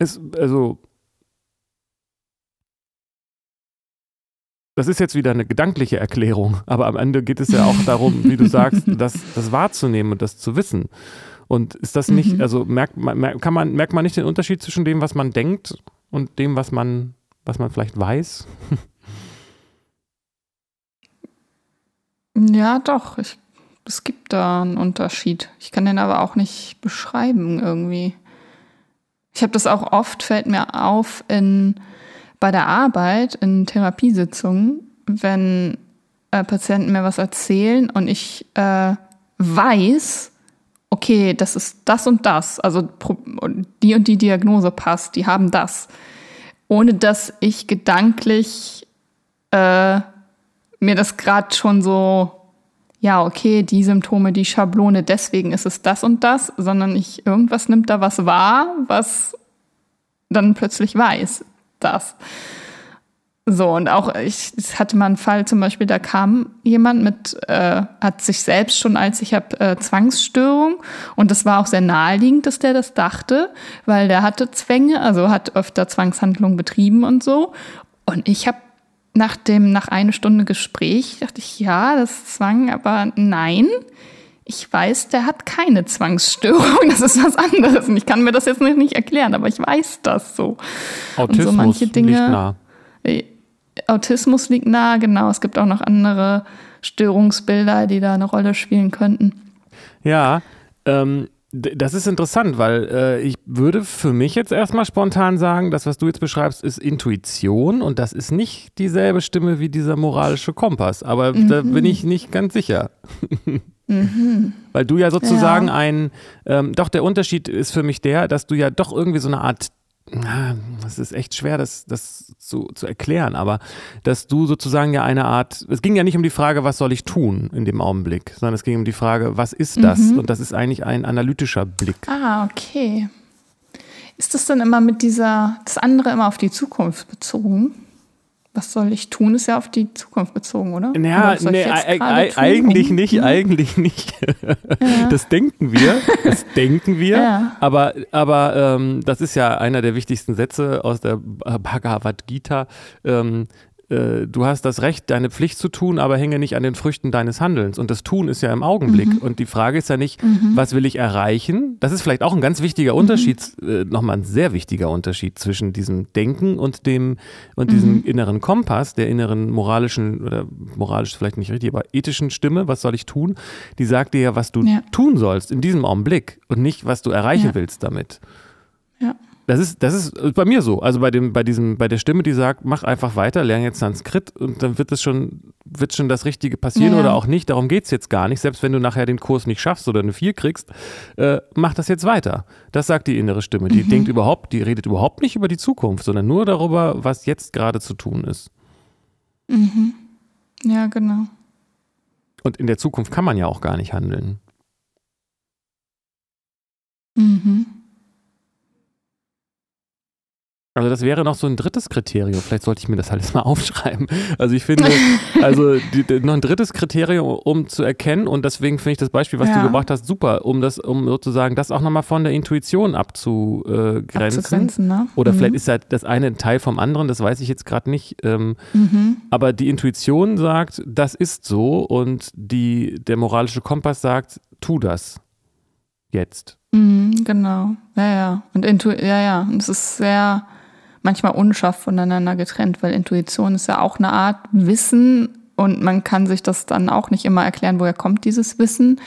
ist, also, das ist jetzt wieder eine gedankliche Erklärung, aber am Ende geht es ja auch darum, wie du sagst, das, das wahrzunehmen und das zu wissen. Und ist das nicht, Mhm. also merkt man, kann man, merkt man nicht den Unterschied zwischen dem, was man denkt und dem, was man, was man vielleicht weiß? Ja, doch. Ich, es gibt da einen Unterschied. Ich kann den aber auch nicht beschreiben irgendwie. Ich habe das auch oft, fällt mir auf, in, bei der Arbeit, in Therapiesitzungen, wenn äh, Patienten mir was erzählen und ich äh, weiß, okay, das ist das und das, also die und die Diagnose passt, die haben das, ohne dass ich gedanklich äh, mir das gerade schon so, ja, okay, die Symptome, die Schablone, deswegen ist es das und das, sondern ich, irgendwas nimmt da was wahr, was dann plötzlich weiß, das. So, und auch, ich hatte mal einen Fall zum Beispiel, da kam jemand mit, äh, hat sich selbst schon als ich habe äh, Zwangsstörung und das war auch sehr naheliegend, dass der das dachte, weil der hatte Zwänge, also hat öfter Zwangshandlungen betrieben und so. Und ich habe nach dem, nach einer Stunde Gespräch dachte ich, ja, das ist Zwang, aber nein. Ich weiß, der hat keine Zwangsstörung. Das ist was anderes. Und ich kann mir das jetzt nicht, nicht erklären, aber ich weiß das so. Autismus manche Dinge- liegt nah. Äh, Autismus liegt nahe, genau. Es gibt auch noch andere Störungsbilder, die da eine Rolle spielen könnten. Ja, ähm, das ist interessant, weil äh, ich würde für mich jetzt erstmal spontan sagen, das, was du jetzt beschreibst, ist Intuition und das ist nicht dieselbe Stimme wie dieser moralische Kompass. Aber da bin ich nicht ganz sicher. Weil du ja sozusagen Ja. ein, ähm, doch der Unterschied ist für mich der, dass du ja doch irgendwie so eine Art, das ist echt schwer, das, das zu, zu erklären, aber dass du sozusagen ja eine Art, es ging ja nicht um die Frage, was soll ich tun in dem Augenblick, sondern es ging um die Frage, was ist das? Mhm. Und das ist eigentlich ein analytischer Blick. Ah, okay. Ist das dann immer mit dieser, das andere immer auf die Zukunft bezogen? Was soll ich tun, ist ja auf die Zukunft bezogen, oder? Naja, Oder nee, tun, eigentlich nicht, eigentlich nicht. Das denken wir, das denken wir, Ja. aber, aber ähm, das ist ja einer der wichtigsten Sätze aus der Bhagavad Gita. Ähm, äh, du hast das Recht, deine Pflicht zu tun, aber hänge nicht an den Früchten deines Handelns. Und das Tun ist ja im Augenblick. Mhm. Und die Frage ist ja nicht, was will ich erreichen? Das ist vielleicht auch ein ganz wichtiger Unterschied, äh, nochmal ein sehr wichtiger Unterschied zwischen diesem Denken und dem und diesem Mhm. inneren Kompass, der inneren moralischen oder moralisch vielleicht nicht richtig, aber ethischen Stimme, was soll ich tun? Die sagt dir ja, was du Ja. tun sollst in diesem Augenblick und nicht, was du erreichen Ja. willst damit. Ja. Das ist, das ist bei mir so. Also bei dem, bei diesem, bei der Stimme, die sagt, mach einfach weiter, lern jetzt Sanskrit und dann wird es schon, wird schon das Richtige passieren ja. oder auch nicht. Darum geht es jetzt gar nicht. Selbst wenn du nachher den Kurs nicht schaffst oder eine 4 kriegst, äh, mach das jetzt weiter. Das sagt die innere Stimme. Die Mhm. denkt überhaupt, die redet überhaupt nicht über die Zukunft, sondern nur darüber, was jetzt gerade zu tun ist. Mhm. Ja, genau. Und in der Zukunft kann man ja auch gar nicht handeln. Mhm. Also das wäre noch so ein drittes Kriterium. Vielleicht sollte ich mir das alles mal aufschreiben. Also ich finde, also die, die, noch ein drittes Kriterium, um zu erkennen, und deswegen finde ich das Beispiel, was ja. du gebracht hast, super, um das, um sozusagen das auch nochmal von der Intuition abzugrenzen. abzugrenzen ne? Oder mhm. vielleicht ist halt das eine ein Teil vom anderen, das weiß ich jetzt gerade nicht. Ähm, mhm. Aber die Intuition sagt, das ist so, und die, der moralische Kompass sagt, tu das. Jetzt. Mhm, genau. Ja, ja. Und Intu ja, ja. Und es ist sehr manchmal unscharf voneinander getrennt, weil Intuition ist ja auch eine Art Wissen und man kann sich das dann auch nicht immer erklären, woher kommt dieses Wissen.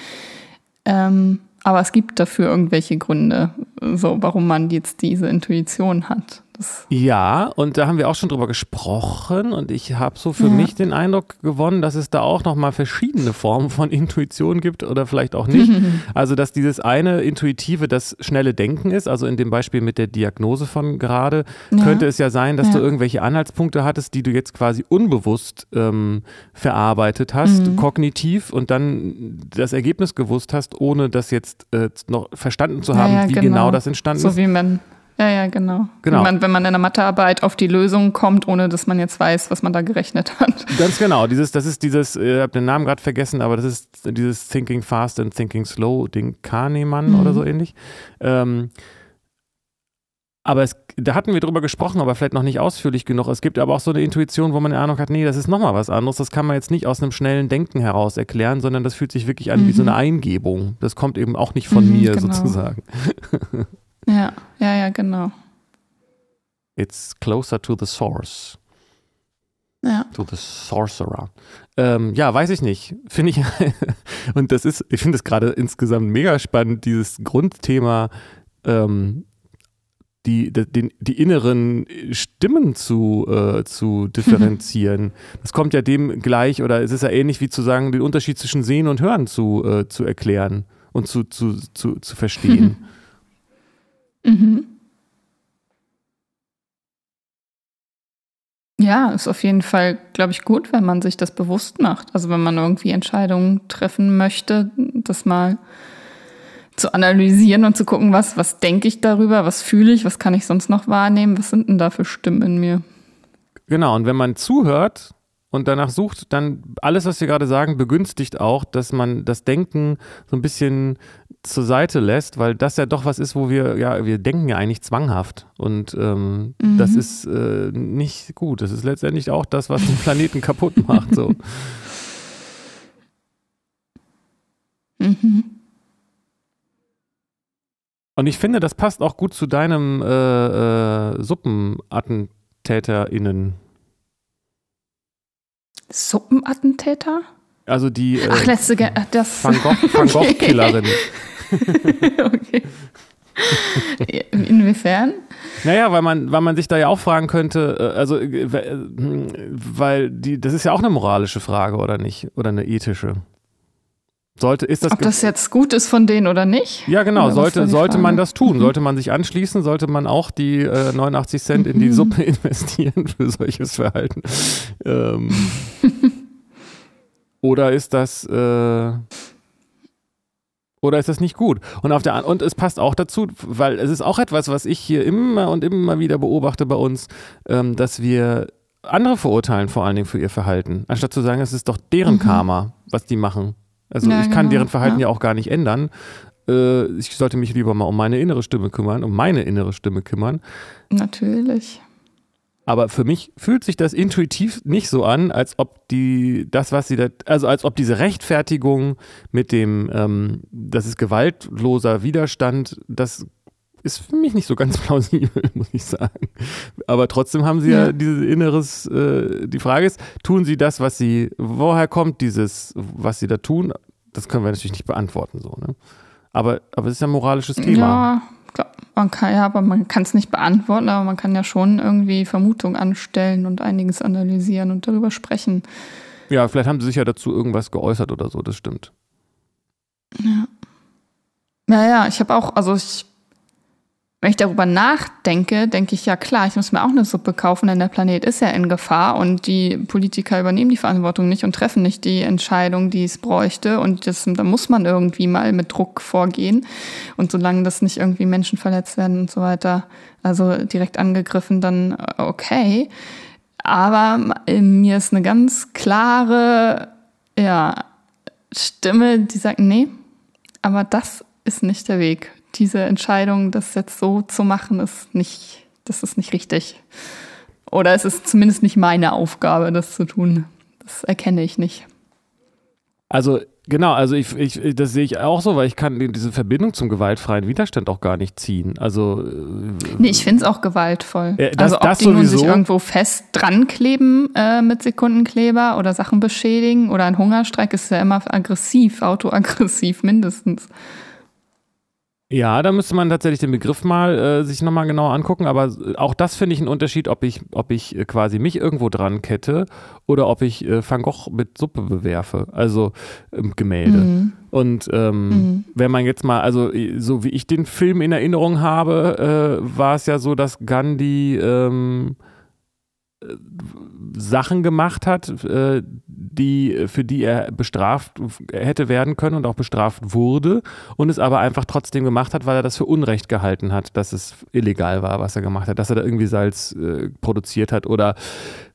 Ähm, aber es gibt dafür irgendwelche Gründe, so warum man jetzt diese Intuition hat. Das ja, und da haben wir auch schon drüber gesprochen und ich habe so für ja. mich den Eindruck gewonnen, dass es da auch nochmal verschiedene Formen von Intuition gibt oder vielleicht auch nicht. also, dass dieses eine intuitive, das schnelle Denken ist, also in dem Beispiel mit der Diagnose von gerade, ja. könnte es ja sein, dass ja. du irgendwelche Anhaltspunkte hattest, die du jetzt quasi unbewusst ähm, verarbeitet hast, mhm. kognitiv und dann das Ergebnis gewusst hast, ohne das jetzt äh, noch verstanden zu haben, wie genau. genau das entstanden so ist. So wie man ja, ja, genau. genau. Wenn, man, wenn man in der Mathearbeit auf die Lösung kommt, ohne dass man jetzt weiß, was man da gerechnet hat. Ganz genau. Dieses, das ist dieses, ich habe den Namen gerade vergessen, aber das ist dieses Thinking Fast and Thinking Slow, Ding Kahnemann mhm. oder so ähnlich. Ähm, aber es, da hatten wir drüber gesprochen, aber vielleicht noch nicht ausführlich genug. Es gibt aber auch so eine Intuition, wo man eine Ahnung hat, nee, das ist nochmal was anderes. Das kann man jetzt nicht aus einem schnellen Denken heraus erklären, sondern das fühlt sich wirklich an mhm. wie so eine mhm. Eingebung. Das kommt eben auch nicht von mhm, mir genau. sozusagen. Ja, ja, ja, genau. It's closer to the source. Ja. To the sorcerer. Ähm, ja, weiß ich nicht. Finde ich, und das ist, ich finde es gerade insgesamt mega spannend, dieses Grundthema, ähm, die, die, die, inneren Stimmen zu, äh, zu differenzieren. Das kommt ja dem gleich, oder es ist ja ähnlich wie zu sagen, den Unterschied zwischen Sehen und Hören zu, äh, zu erklären und zu, zu, zu, zu verstehen. Mhm. Ja, ist auf jeden Fall, glaube ich, gut, wenn man sich das bewusst macht. Also wenn man irgendwie Entscheidungen treffen möchte, das mal zu analysieren und zu gucken, was, was denke ich darüber, was fühle ich, was kann ich sonst noch wahrnehmen, was sind denn da für Stimmen in mir. Genau, und wenn man zuhört und danach sucht, dann alles, was wir gerade sagen, begünstigt auch, dass man das Denken so ein bisschen zur Seite lässt, weil das ja doch was ist, wo wir, ja, wir denken ja eigentlich zwanghaft. Und ähm, mhm. das ist äh, nicht gut. Das ist letztendlich auch das, was den Planeten kaputt macht. So. Mhm. Und ich finde, das passt auch gut zu deinem äh, äh, SuppenattentäterInnen. Suppenattentäter? Also die äh, Ach, letzte Ge das Van Gogh-Killerin. okay. Inwiefern? Naja, weil man, weil man sich da ja auch fragen könnte, äh, also äh, äh, weil die, das ist ja auch eine moralische Frage, oder nicht? Oder eine ethische. Sollte, ist das Ob das jetzt gut ist von denen oder nicht? Ja, genau. sollte, sollte man das tun? Sollte man sich anschließen? Sollte man auch die äh, 89 Cent in die. Suppe investieren für solches Verhalten? Ähm, oder ist das. Äh, oder ist das nicht gut? Und, auf der, und es passt auch dazu, weil es ist auch etwas, was ich hier immer und immer wieder beobachte bei uns, ähm, dass wir andere verurteilen, vor allen Dingen für ihr Verhalten, anstatt zu sagen, es ist doch deren mhm. Karma, was die machen. Also ja, ich kann genau. deren Verhalten ja. ja. auch gar nicht ändern. Äh, ich sollte mich lieber mal um meine innere Stimme kümmern, um meine innere Stimme kümmern. Natürlich. Aber für mich fühlt sich das intuitiv nicht so an, als ob die, das, was sie da, also als ob diese Rechtfertigung mit dem, ähm, das ist gewaltloser Widerstand, das ist für mich nicht so ganz plausibel, muss ich sagen. Aber trotzdem haben sie ja, ja dieses inneres, äh, die Frage ist, tun sie das, was sie, woher kommt dieses, was sie da tun? Das können wir natürlich nicht beantworten, so, ne? Aber, aber es ist ja ein moralisches Thema. Ja, klar. Man kann, ja, aber man kann es nicht beantworten, aber man kann ja schon irgendwie Vermutungen anstellen und einiges analysieren und darüber sprechen. Ja, vielleicht haben sie sich ja dazu irgendwas geäußert oder so, das stimmt. Ja. Naja, ich habe auch, also ich wenn ich darüber nachdenke, denke ich, ja klar, ich muss mir auch eine Suppe kaufen, denn der Planet ist ja in Gefahr und die Politiker übernehmen die Verantwortung nicht und treffen nicht die Entscheidung, die es bräuchte. Und das, da muss man irgendwie mal mit Druck vorgehen. Und solange das nicht irgendwie Menschen verletzt werden und so weiter, also direkt angegriffen, dann äh, okay. Aber mir ist eine ganz klare ja, Stimme, die sagt, nee, aber das ist nicht der Weg diese Entscheidung, das jetzt so zu machen, ist nicht, das ist nicht richtig. Oder es ist zumindest nicht meine Aufgabe, das zu tun. Das erkenne ich nicht. Also genau, also ich, ich, das sehe ich auch so, weil ich kann diese Verbindung zum gewaltfreien Widerstand auch gar nicht ziehen. Also äh, nee, ich finde es auch gewaltvoll. Äh, das, also ob das die sowieso, nun sich irgendwo fest dran kleben äh, mit Sekundenkleber oder Sachen beschädigen oder ein Hungerstreik ist ja immer aggressiv, autoaggressiv mindestens. Ja, da müsste man tatsächlich den Begriff mal äh, sich nochmal genauer angucken, aber auch das finde ich einen Unterschied, ob ich, ob ich äh, quasi mich irgendwo dran kette oder ob ich äh, Van Gogh mit Suppe bewerfe, also ähm, Gemälde. Mhm. Und ähm, mhm. wenn man jetzt mal, also so wie ich den Film in Erinnerung habe, äh, war es ja so, dass Gandhi ähm, Sachen gemacht hat, äh, die, für die er bestraft hätte werden können und auch bestraft wurde und es aber einfach trotzdem gemacht hat, weil er das für Unrecht gehalten hat, dass es illegal war, was er gemacht hat, dass er da irgendwie Salz äh, produziert hat oder,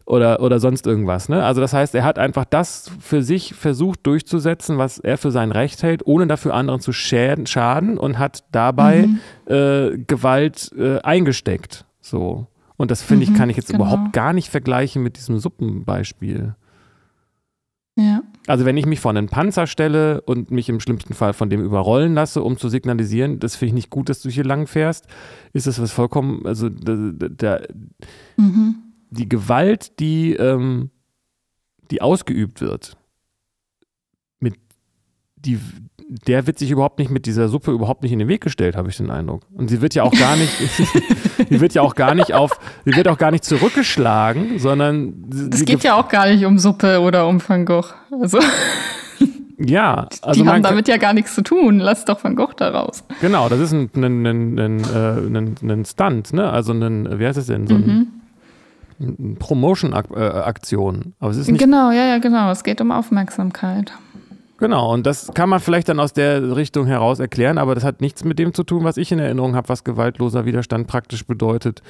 oder, oder sonst irgendwas. Ne? Also das heißt, er hat einfach das für sich versucht durchzusetzen, was er für sein Recht hält, ohne dafür anderen zu schäden, schaden und hat dabei mhm. äh, Gewalt äh, eingesteckt. So. Und das finde ich, mhm, kann ich jetzt genau. überhaupt gar nicht vergleichen mit diesem Suppenbeispiel. Ja. Also wenn ich mich vor einen Panzer stelle und mich im schlimmsten Fall von dem überrollen lasse, um zu signalisieren, das finde ich nicht gut, dass du hier lang fährst, ist das was vollkommen, also der, der mhm. die Gewalt, die, ähm, die ausgeübt wird, mit die, der wird sich überhaupt nicht mit dieser Suppe überhaupt nicht in den Weg gestellt, habe ich den Eindruck. Und sie wird ja auch gar nicht, sie wird ja auch gar nicht auf, sie wird auch gar nicht zurückgeschlagen, sondern. Es geht ja auch gar nicht um Suppe oder um Van Gogh. Also. Ja, also die haben damit ja gar nichts zu tun. Lass doch Van Gogh da raus. Genau, das ist ein, ein, ein, ein, ein, ein Stunt, ne? Also ein, wie heißt es denn? So ein, mhm. Promotion-Aktion. Aber es ist nicht. Genau, ja, ja, genau. Es geht um Aufmerksamkeit. Genau, und das kann man vielleicht dann aus der Richtung heraus erklären, aber das hat nichts mit dem zu tun, was ich in Erinnerung habe, was gewaltloser Widerstand praktisch bedeutet,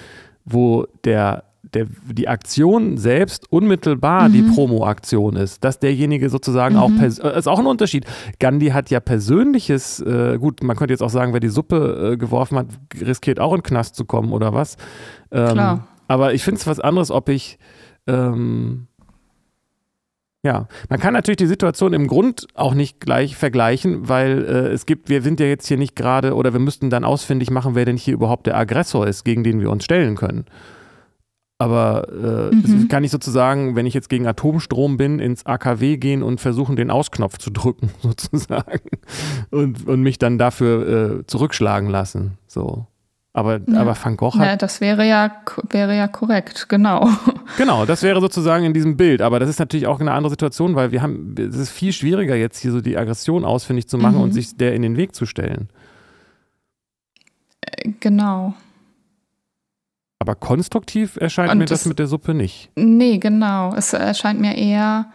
wo der, der, die Aktion selbst unmittelbar mhm. die Promo-Aktion ist, dass derjenige sozusagen mhm. auch, ist auch ein Unterschied. Gandhi hat ja persönliches, äh, gut, man könnte jetzt auch sagen, wer die Suppe äh, geworfen hat, riskiert auch in den Knast zu kommen oder was. Ähm, Klar. Aber ich finde es was anderes, ob ich ähm, ja, man kann natürlich die Situation im Grund auch nicht gleich vergleichen, weil äh, es gibt, wir sind ja jetzt hier nicht gerade oder wir müssten dann ausfindig machen, wer denn hier überhaupt der Aggressor ist, gegen den wir uns stellen können. Aber äh, mhm. kann ich sozusagen, wenn ich jetzt gegen Atomstrom bin, ins AKW gehen und versuchen, den Ausknopf zu drücken, sozusagen. Und, und mich dann dafür äh, zurückschlagen lassen. So. Aber, ja. aber Van Gogh hat. Ja, das wäre ja, wäre ja korrekt, genau. Genau, das wäre sozusagen in diesem Bild. Aber das ist natürlich auch eine andere Situation, weil wir haben, es ist viel schwieriger, jetzt hier so die Aggression ausfindig zu machen mhm. und sich der in den Weg zu stellen. Äh, genau. Aber konstruktiv erscheint und mir das, das mit der Suppe nicht. Nee, genau. Es erscheint mir eher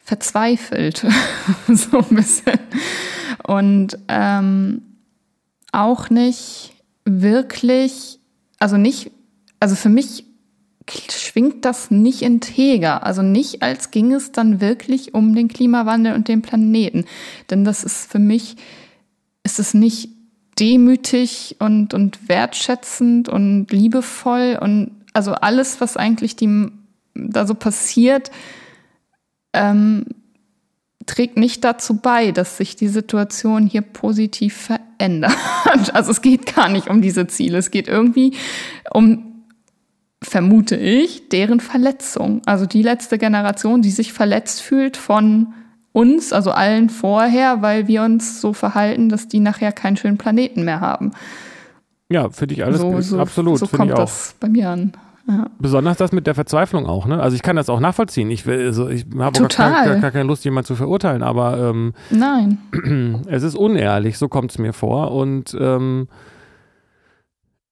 verzweifelt. so ein bisschen. Und ähm, auch nicht wirklich, also nicht, also für mich schwingt das nicht integer. Also nicht, als ging es dann wirklich um den Klimawandel und den Planeten. Denn das ist für mich, ist es nicht demütig und, und wertschätzend und liebevoll und also alles, was eigentlich die, da so passiert, ähm, trägt nicht dazu bei, dass sich die Situation hier positiv verändert. Also es geht gar nicht um diese Ziele. Es geht irgendwie um, vermute ich, deren Verletzung. Also die letzte Generation, die sich verletzt fühlt von uns, also allen vorher, weil wir uns so verhalten, dass die nachher keinen schönen Planeten mehr haben. Ja, finde ich alles so, so, absolut. So kommt das bei mir an. Ja. Besonders das mit der Verzweiflung auch, ne? Also ich kann das auch nachvollziehen. Ich, will, also ich habe gar, gar, gar, keine Lust, jemanden zu verurteilen, aber ähm, Nein. es ist unehrlich, so kommt es mir vor. Und ähm,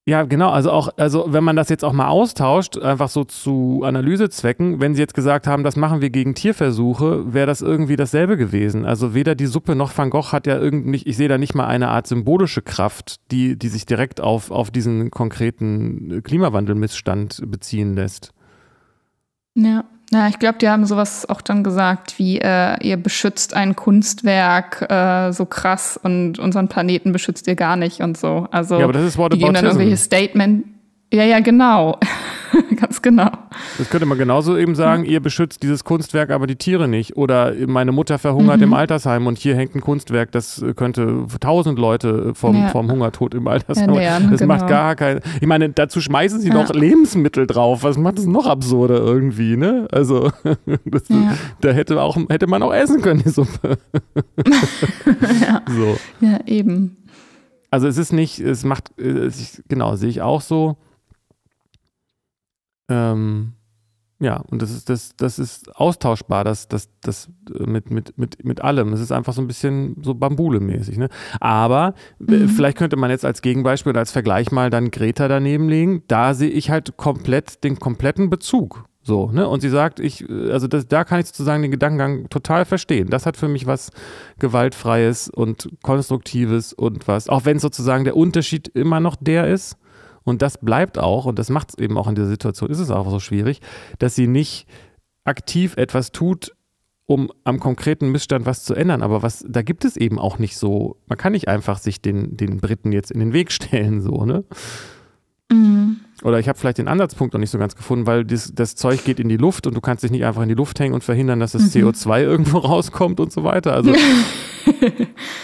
Ja, genau. Also auch, also wenn man das jetzt auch mal austauscht, einfach so zu Analysezwecken, wenn Sie jetzt gesagt haben, das machen wir gegen Tierversuche, wäre das irgendwie dasselbe gewesen. Also weder die Suppe noch Van Gogh hat ja irgendwie, ich sehe da nicht mal eine Art symbolische Kraft, die, die sich direkt auf, auf diesen konkreten Klimawandelmissstand beziehen lässt. Ja. Ja, ich glaube, die haben sowas auch dann gesagt, wie äh, ihr beschützt ein Kunstwerk äh, so krass und unseren Planeten beschützt ihr gar nicht und so. Also ja, aber das ist die geben dann irgendwelche Statement. Ja, ja, genau. Ganz genau. Das könnte man genauso eben sagen, ihr beschützt dieses Kunstwerk, aber die Tiere nicht. Oder meine Mutter verhungert mhm. im Altersheim und hier hängt ein Kunstwerk, das könnte tausend Leute vom, ja. vom Hungertod im Altersheim. Ernähren, das genau. macht gar keinen. Ich meine, dazu schmeißen sie ja. noch Lebensmittel drauf. Was macht das noch absurder irgendwie, ne? Also, das, ja. da hätte, auch, hätte man auch essen können, die Suppe. ja. So. ja, eben. Also es ist nicht, es macht, genau, sehe ich auch so. Ähm, ja, und das ist, das, das ist austauschbar, das, das, das mit, mit, mit, mit allem. Es ist einfach so ein bisschen so Bambule-mäßig. Ne? Aber mhm. vielleicht könnte man jetzt als Gegenbeispiel oder als Vergleich mal dann Greta daneben legen. Da sehe ich halt komplett den kompletten Bezug. So, ne? Und sie sagt, ich, also das, da kann ich sozusagen den Gedankengang total verstehen. Das hat für mich was Gewaltfreies und Konstruktives und was, auch wenn sozusagen der Unterschied immer noch der ist, und das bleibt auch, und das macht es eben auch in dieser Situation, ist es auch so schwierig, dass sie nicht aktiv etwas tut, um am konkreten Missstand was zu ändern. Aber was, da gibt es eben auch nicht so, man kann nicht einfach sich den, den Briten jetzt in den Weg stellen, so, ne? Mhm. Oder ich habe vielleicht den Ansatzpunkt noch nicht so ganz gefunden, weil das, das, Zeug geht in die Luft und du kannst dich nicht einfach in die Luft hängen und verhindern, dass das mhm. CO2 irgendwo rauskommt und so weiter. Also,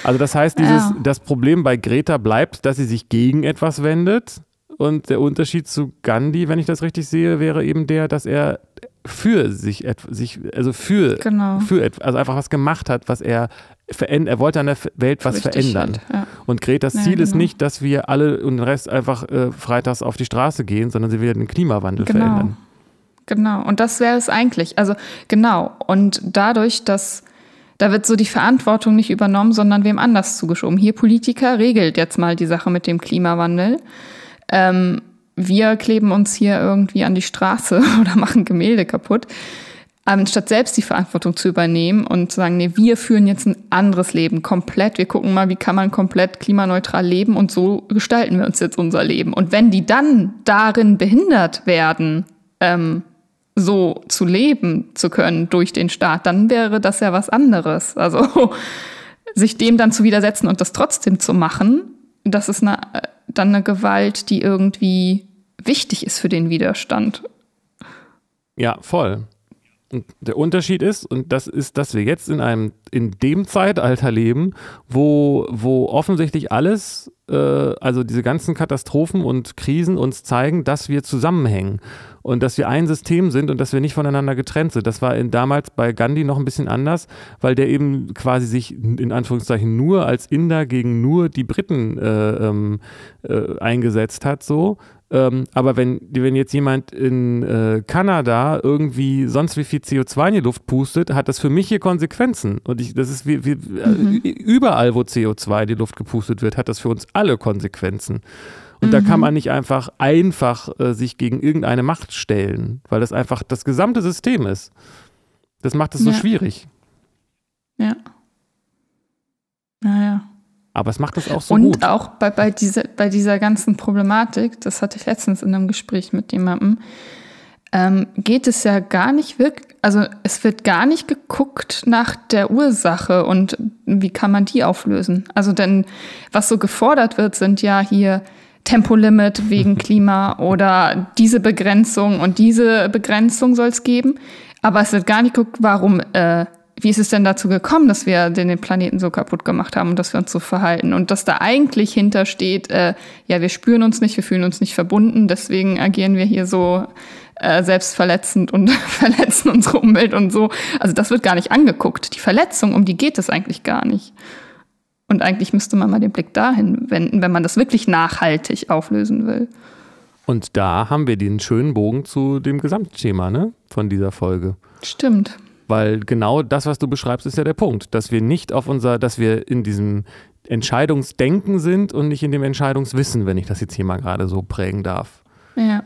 also das heißt, dieses, ja. das Problem bei Greta bleibt, dass sie sich gegen etwas wendet, und der Unterschied zu Gandhi, wenn ich das richtig sehe, wäre eben der, dass er für sich, sich also für, genau. für also einfach was gemacht hat, was er verändert. Er wollte an der Welt was Richtig verändern. Halt, ja. Und Gretas ja, Ziel genau. ist nicht, dass wir alle und den Rest einfach äh, freitags auf die Straße gehen, sondern sie will den Klimawandel genau. verändern. Genau. Und das wäre es eigentlich. Also genau. Und dadurch, dass da wird so die Verantwortung nicht übernommen, sondern wem anders zugeschoben. Hier Politiker regelt jetzt mal die Sache mit dem Klimawandel. Ähm, wir kleben uns hier irgendwie an die Straße oder machen Gemälde kaputt. Anstatt selbst die Verantwortung zu übernehmen und zu sagen, nee, wir führen jetzt ein anderes Leben komplett. Wir gucken mal, wie kann man komplett klimaneutral leben und so gestalten wir uns jetzt unser Leben. Und wenn die dann darin behindert werden, ähm, so zu leben zu können durch den Staat, dann wäre das ja was anderes. Also sich dem dann zu widersetzen und das trotzdem zu machen, das ist eine dann eine Gewalt, die irgendwie wichtig ist für den Widerstand. Ja, voll. Und der Unterschied ist, und das ist, dass wir jetzt in einem, in dem Zeitalter leben, wo, wo offensichtlich alles, äh, also diese ganzen Katastrophen und Krisen uns zeigen, dass wir zusammenhängen und dass wir ein System sind und dass wir nicht voneinander getrennt sind. Das war in, damals bei Gandhi noch ein bisschen anders, weil der eben quasi sich in Anführungszeichen nur als Inder gegen nur die Briten äh, ähm, äh, eingesetzt hat, so ähm, aber wenn, wenn jetzt jemand in äh, Kanada irgendwie sonst wie viel CO2 in die Luft pustet, hat das für mich hier Konsequenzen. Und ich, das ist wie, wie mhm. äh, überall, wo CO2 in die Luft gepustet wird, hat das für uns alle Konsequenzen. Und mhm. da kann mhm. man nicht einfach einfach äh, sich gegen irgendeine Macht stellen, weil das einfach das gesamte System ist. Das macht es so ja. schwierig. Ja. Naja. Aber es macht das auch so und gut. Und auch bei, bei, dieser, bei dieser ganzen Problematik, das hatte ich letztens in einem Gespräch mit jemandem, ähm, geht es ja gar nicht wirklich, also es wird gar nicht geguckt nach der Ursache und wie kann man die auflösen. Also denn was so gefordert wird, sind ja hier Tempolimit wegen Klima oder diese Begrenzung und diese Begrenzung soll es geben. Aber es wird gar nicht geguckt, warum äh, wie ist es denn dazu gekommen, dass wir den Planeten so kaputt gemacht haben und dass wir uns so verhalten? Und dass da eigentlich hintersteht, äh, ja, wir spüren uns nicht, wir fühlen uns nicht verbunden, deswegen agieren wir hier so äh, selbstverletzend und verletzen unsere Umwelt und so. Also das wird gar nicht angeguckt. Die Verletzung, um die geht es eigentlich gar nicht. Und eigentlich müsste man mal den Blick dahin wenden, wenn man das wirklich nachhaltig auflösen will. Und da haben wir den schönen Bogen zu dem Gesamtschema ne, von dieser Folge. Stimmt. Weil genau das, was du beschreibst, ist ja der Punkt, dass wir nicht auf unser, dass wir in diesem Entscheidungsdenken sind und nicht in dem Entscheidungswissen, wenn ich das jetzt hier mal gerade so prägen darf. Ja.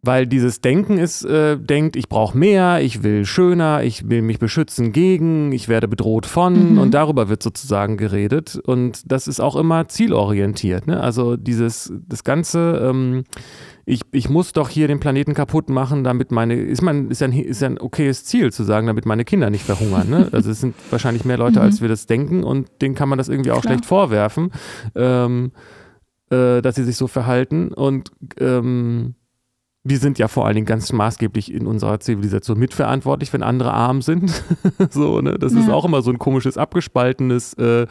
Weil dieses Denken ist, äh, denkt, ich brauche mehr, ich will schöner, ich will mich beschützen gegen, ich werde bedroht von Mhm. und darüber wird sozusagen geredet. Und das ist auch immer zielorientiert. Ne? Also dieses, das Ganze, ähm, ich, ich muss doch hier den Planeten kaputt machen, damit meine, ist man, ist ja ein, ist ein okayes Ziel zu sagen, damit meine Kinder nicht verhungern. Ne? Also es sind wahrscheinlich mehr Leute, Mhm. als wir das denken und denen kann man das irgendwie auch Klar. schlecht vorwerfen, ähm, äh, dass sie sich so verhalten. Und ähm, wir sind ja vor allen Dingen ganz maßgeblich in unserer Zivilisation mitverantwortlich, wenn andere arm sind. so, ne? Das ist Ja. auch immer so ein komisches, abgespaltenes, äh,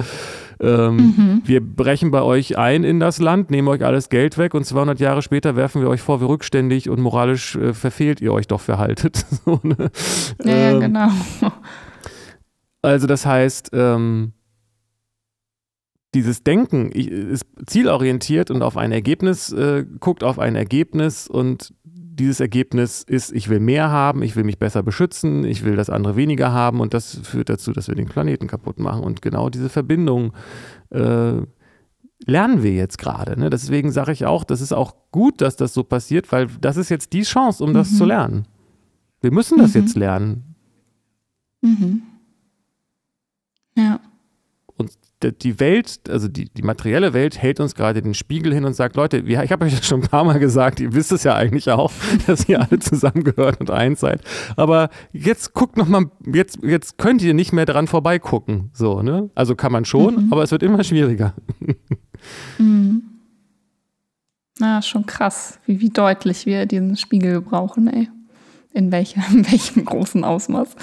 ähm, Mhm. wir brechen bei euch ein in das Land, nehmen euch alles Geld weg und 200 Jahre später werfen wir euch vor, wie rückständig und moralisch äh, verfehlt ihr euch doch verhaltet. so, ne? Ja, ja, Ähm, genau. Also das heißt, ähm, dieses Denken ist zielorientiert und auf ein Ergebnis, äh, guckt auf ein Ergebnis und dieses Ergebnis ist, ich will mehr haben, ich will mich besser beschützen, ich will das andere weniger haben und das führt dazu, dass wir den Planeten kaputt machen. Und genau diese Verbindung äh, lernen wir jetzt gerade. Ne? Deswegen sage ich auch, das ist auch gut, dass das so passiert, weil das ist jetzt die Chance, um das Mhm. zu lernen. Wir müssen das Mhm. jetzt lernen. Mhm. Ja. d- die Welt, also die, die materielle Welt hält uns gerade den Spiegel hin und sagt, Leute, ich habe euch das schon ein paar Mal gesagt, ihr wisst es ja eigentlich auch, dass ihr alle zusammengehört und eins seid. Aber jetzt guckt noch mal, jetzt, jetzt könnt ihr nicht mehr dran vorbeigucken. So, ne? Also kann man schon, Mhm. aber es wird immer schwieriger. Mhm. Na, schon krass, wie, wie deutlich wir diesen Spiegel brauchen, ey. In, welcher, in welchem großen Ausmaß.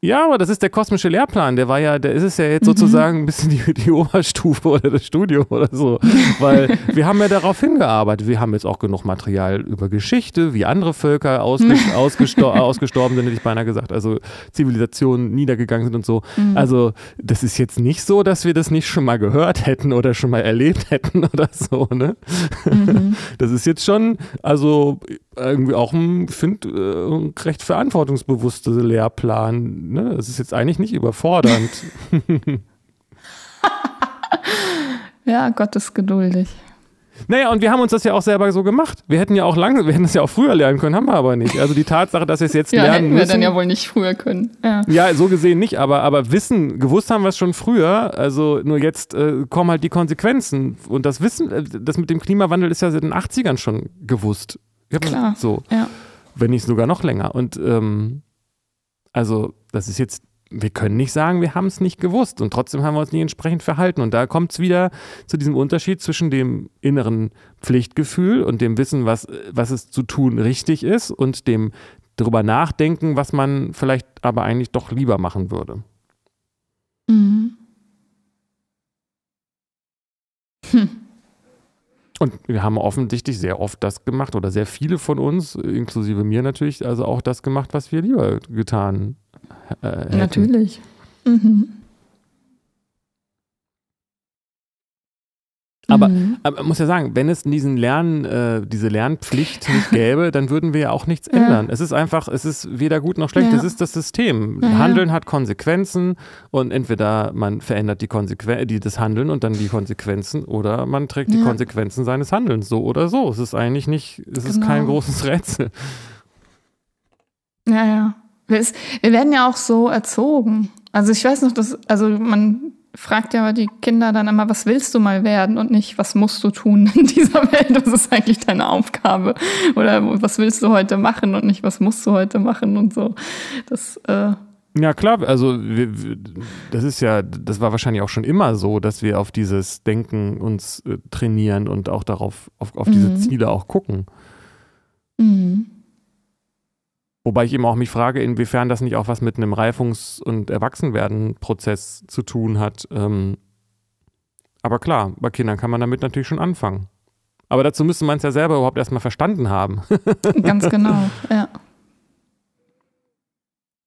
Ja, aber das ist der kosmische Lehrplan. Der war ja, der ist es ja jetzt Mhm. sozusagen ein bisschen die, die Oberstufe oder das Studium oder so. Weil wir haben ja darauf hingearbeitet. Wir haben jetzt auch genug Material über Geschichte, wie andere Völker ausge, ausgestor ausgestorben sind, hätte ich beinahe gesagt. Also Zivilisationen niedergegangen sind und so. Mhm. Also das ist jetzt nicht so, dass wir das nicht schon mal gehört hätten oder schon mal erlebt hätten oder so. Ne? Mhm. Das ist jetzt schon, also irgendwie auch ein, ich finde, äh, ein recht verantwortungsbewusster Lehrplan. Ne? Es ist jetzt eigentlich nicht überfordernd. Ja, Gott ist geduldig. naja, und wir haben uns das ja auch selber so gemacht. Wir hätten ja auch lange, wir hätten das ja auch früher lernen können, haben wir aber nicht. Also die Tatsache, dass wir es jetzt Ja, lernen hätten wir müssen. dann ja wohl nicht früher können. Ja. Ja, so gesehen nicht, aber, aber wissen, gewusst haben wir es schon früher, also nur jetzt äh, kommen halt die Konsequenzen. Und das Wissen, äh, das mit dem Klimawandel ist ja seit den 80ern schon gewusst. Hab Klar. So, Ja. wenn nicht sogar noch länger. Und ähm, also, das ist jetzt, wir können nicht sagen, wir haben es nicht gewusst und trotzdem haben wir uns nicht entsprechend verhalten. Und da kommt es wieder zu diesem Unterschied zwischen dem inneren Pflichtgefühl und dem Wissen, was, was es zu tun richtig ist und dem darüber nachdenken, was man vielleicht aber eigentlich doch lieber machen würde. Mhm. Hm. Und wir haben offensichtlich sehr oft das gemacht oder sehr viele von uns, inklusive mir natürlich, also auch das gemacht, was wir lieber getan äh, hätten. Natürlich. Mhm. Aber- Mhm. Aber man muss ja sagen, wenn es diesen Lern, äh, diese Lernpflicht nicht gäbe, dann würden wir ja auch nichts Ja. ändern. Es ist einfach, es ist weder gut noch schlecht, Ja. es ist das System. Ja. Handeln hat Konsequenzen und entweder man verändert die Konsequen die, das Handeln und dann die Konsequenzen oder man trägt die. Konsequenzen seines Handelns, so oder so. Es ist eigentlich nicht, es ist kein Genau. großes Rätsel. Ja, ja. Wir, ist, wir werden ja auch so erzogen. Also ich weiß noch, dass, also man fragt ja die Kinder dann immer, was willst du mal werden und nicht, was musst du tun in dieser Welt? Was ist eigentlich deine Aufgabe? Oder was willst du heute machen und nicht, was musst du heute machen und so. Das, äh, Ja, klar, also wir, wir- das ist ja, das war wahrscheinlich auch schon immer so, dass wir auf dieses Denken uns äh, trainieren und auch darauf, auf, auf diese Mhm. Ziele auch gucken. mhm. Wobei ich eben auch mich frage, inwiefern das nicht auch was mit einem Reifungs- und Erwachsenwerden-Prozess zu tun hat. Ähm, aber klar, bei Kindern kann man damit natürlich schon anfangen. Aber dazu müsste man es ja selber überhaupt erstmal verstanden haben. Ganz genau, ja.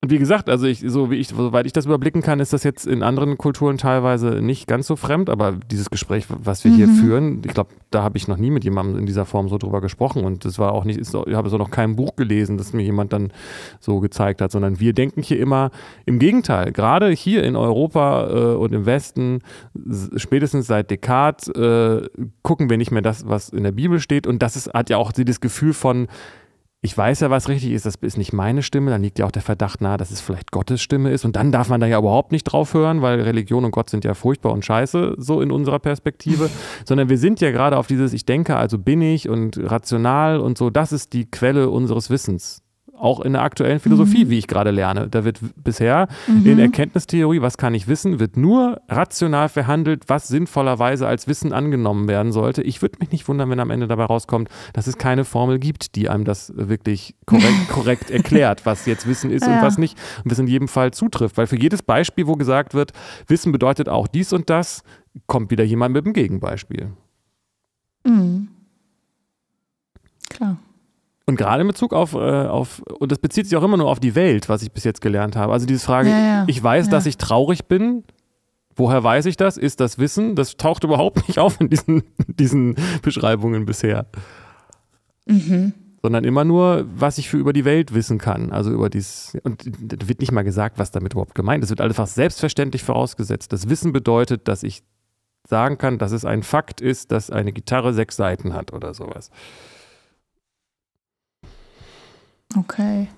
Und wie gesagt, also ich, so wie ich, soweit ich das überblicken kann, ist das jetzt in anderen Kulturen teilweise nicht ganz so fremd, aber dieses Gespräch, was wir mhm. hier führen, ich glaube, da habe ich noch nie mit jemandem in dieser Form so drüber gesprochen und das war auch nicht, ist, ich habe so noch kein Buch gelesen, das mir jemand dann so gezeigt hat, sondern wir denken hier immer im Gegenteil. Gerade hier in Europa äh, und im Westen, spätestens seit Descartes, äh, gucken wir nicht mehr das, was in der Bibel steht und das ist, hat ja auch dieses Gefühl von, ich weiß ja, was richtig ist, das ist nicht meine Stimme, dann liegt ja auch der Verdacht nahe, dass es vielleicht Gottes Stimme ist. Und dann darf man da ja überhaupt nicht drauf hören, weil Religion und Gott sind ja furchtbar und scheiße, so in unserer Perspektive. Sondern wir sind ja gerade auf dieses Ich denke, also bin ich und rational und so, das ist die Quelle unseres Wissens auch in der aktuellen Philosophie, mhm. wie ich gerade lerne. Da wird bisher mhm. in Erkenntnistheorie, was kann ich wissen, wird nur rational verhandelt, was sinnvollerweise als Wissen angenommen werden sollte. Ich würde mich nicht wundern, wenn am Ende dabei rauskommt, dass es keine Formel gibt, die einem das wirklich korrekt, korrekt erklärt, was jetzt Wissen ist ja. und was nicht. Und das in jedem Fall zutrifft. Weil für jedes Beispiel, wo gesagt wird, Wissen bedeutet auch dies und das, kommt wieder jemand mit einem Gegenbeispiel. Mhm. Klar. Und gerade in Bezug auf, äh, auf, und das bezieht sich auch immer nur auf die Welt, was ich bis jetzt gelernt habe. Also diese Frage, ja, ja. ich weiß, ja. dass ich traurig bin. Woher weiß ich das? Ist das Wissen? Das taucht überhaupt nicht auf in diesen, diesen Beschreibungen bisher. Mhm. Sondern immer nur, was ich für über die Welt wissen kann. Also über dies, und da wird nicht mal gesagt, was damit überhaupt gemeint ist. Es wird einfach selbstverständlich vorausgesetzt. Das Wissen bedeutet, dass ich sagen kann, dass es ein Fakt ist, dass eine Gitarre sechs Seiten hat oder sowas. Okay.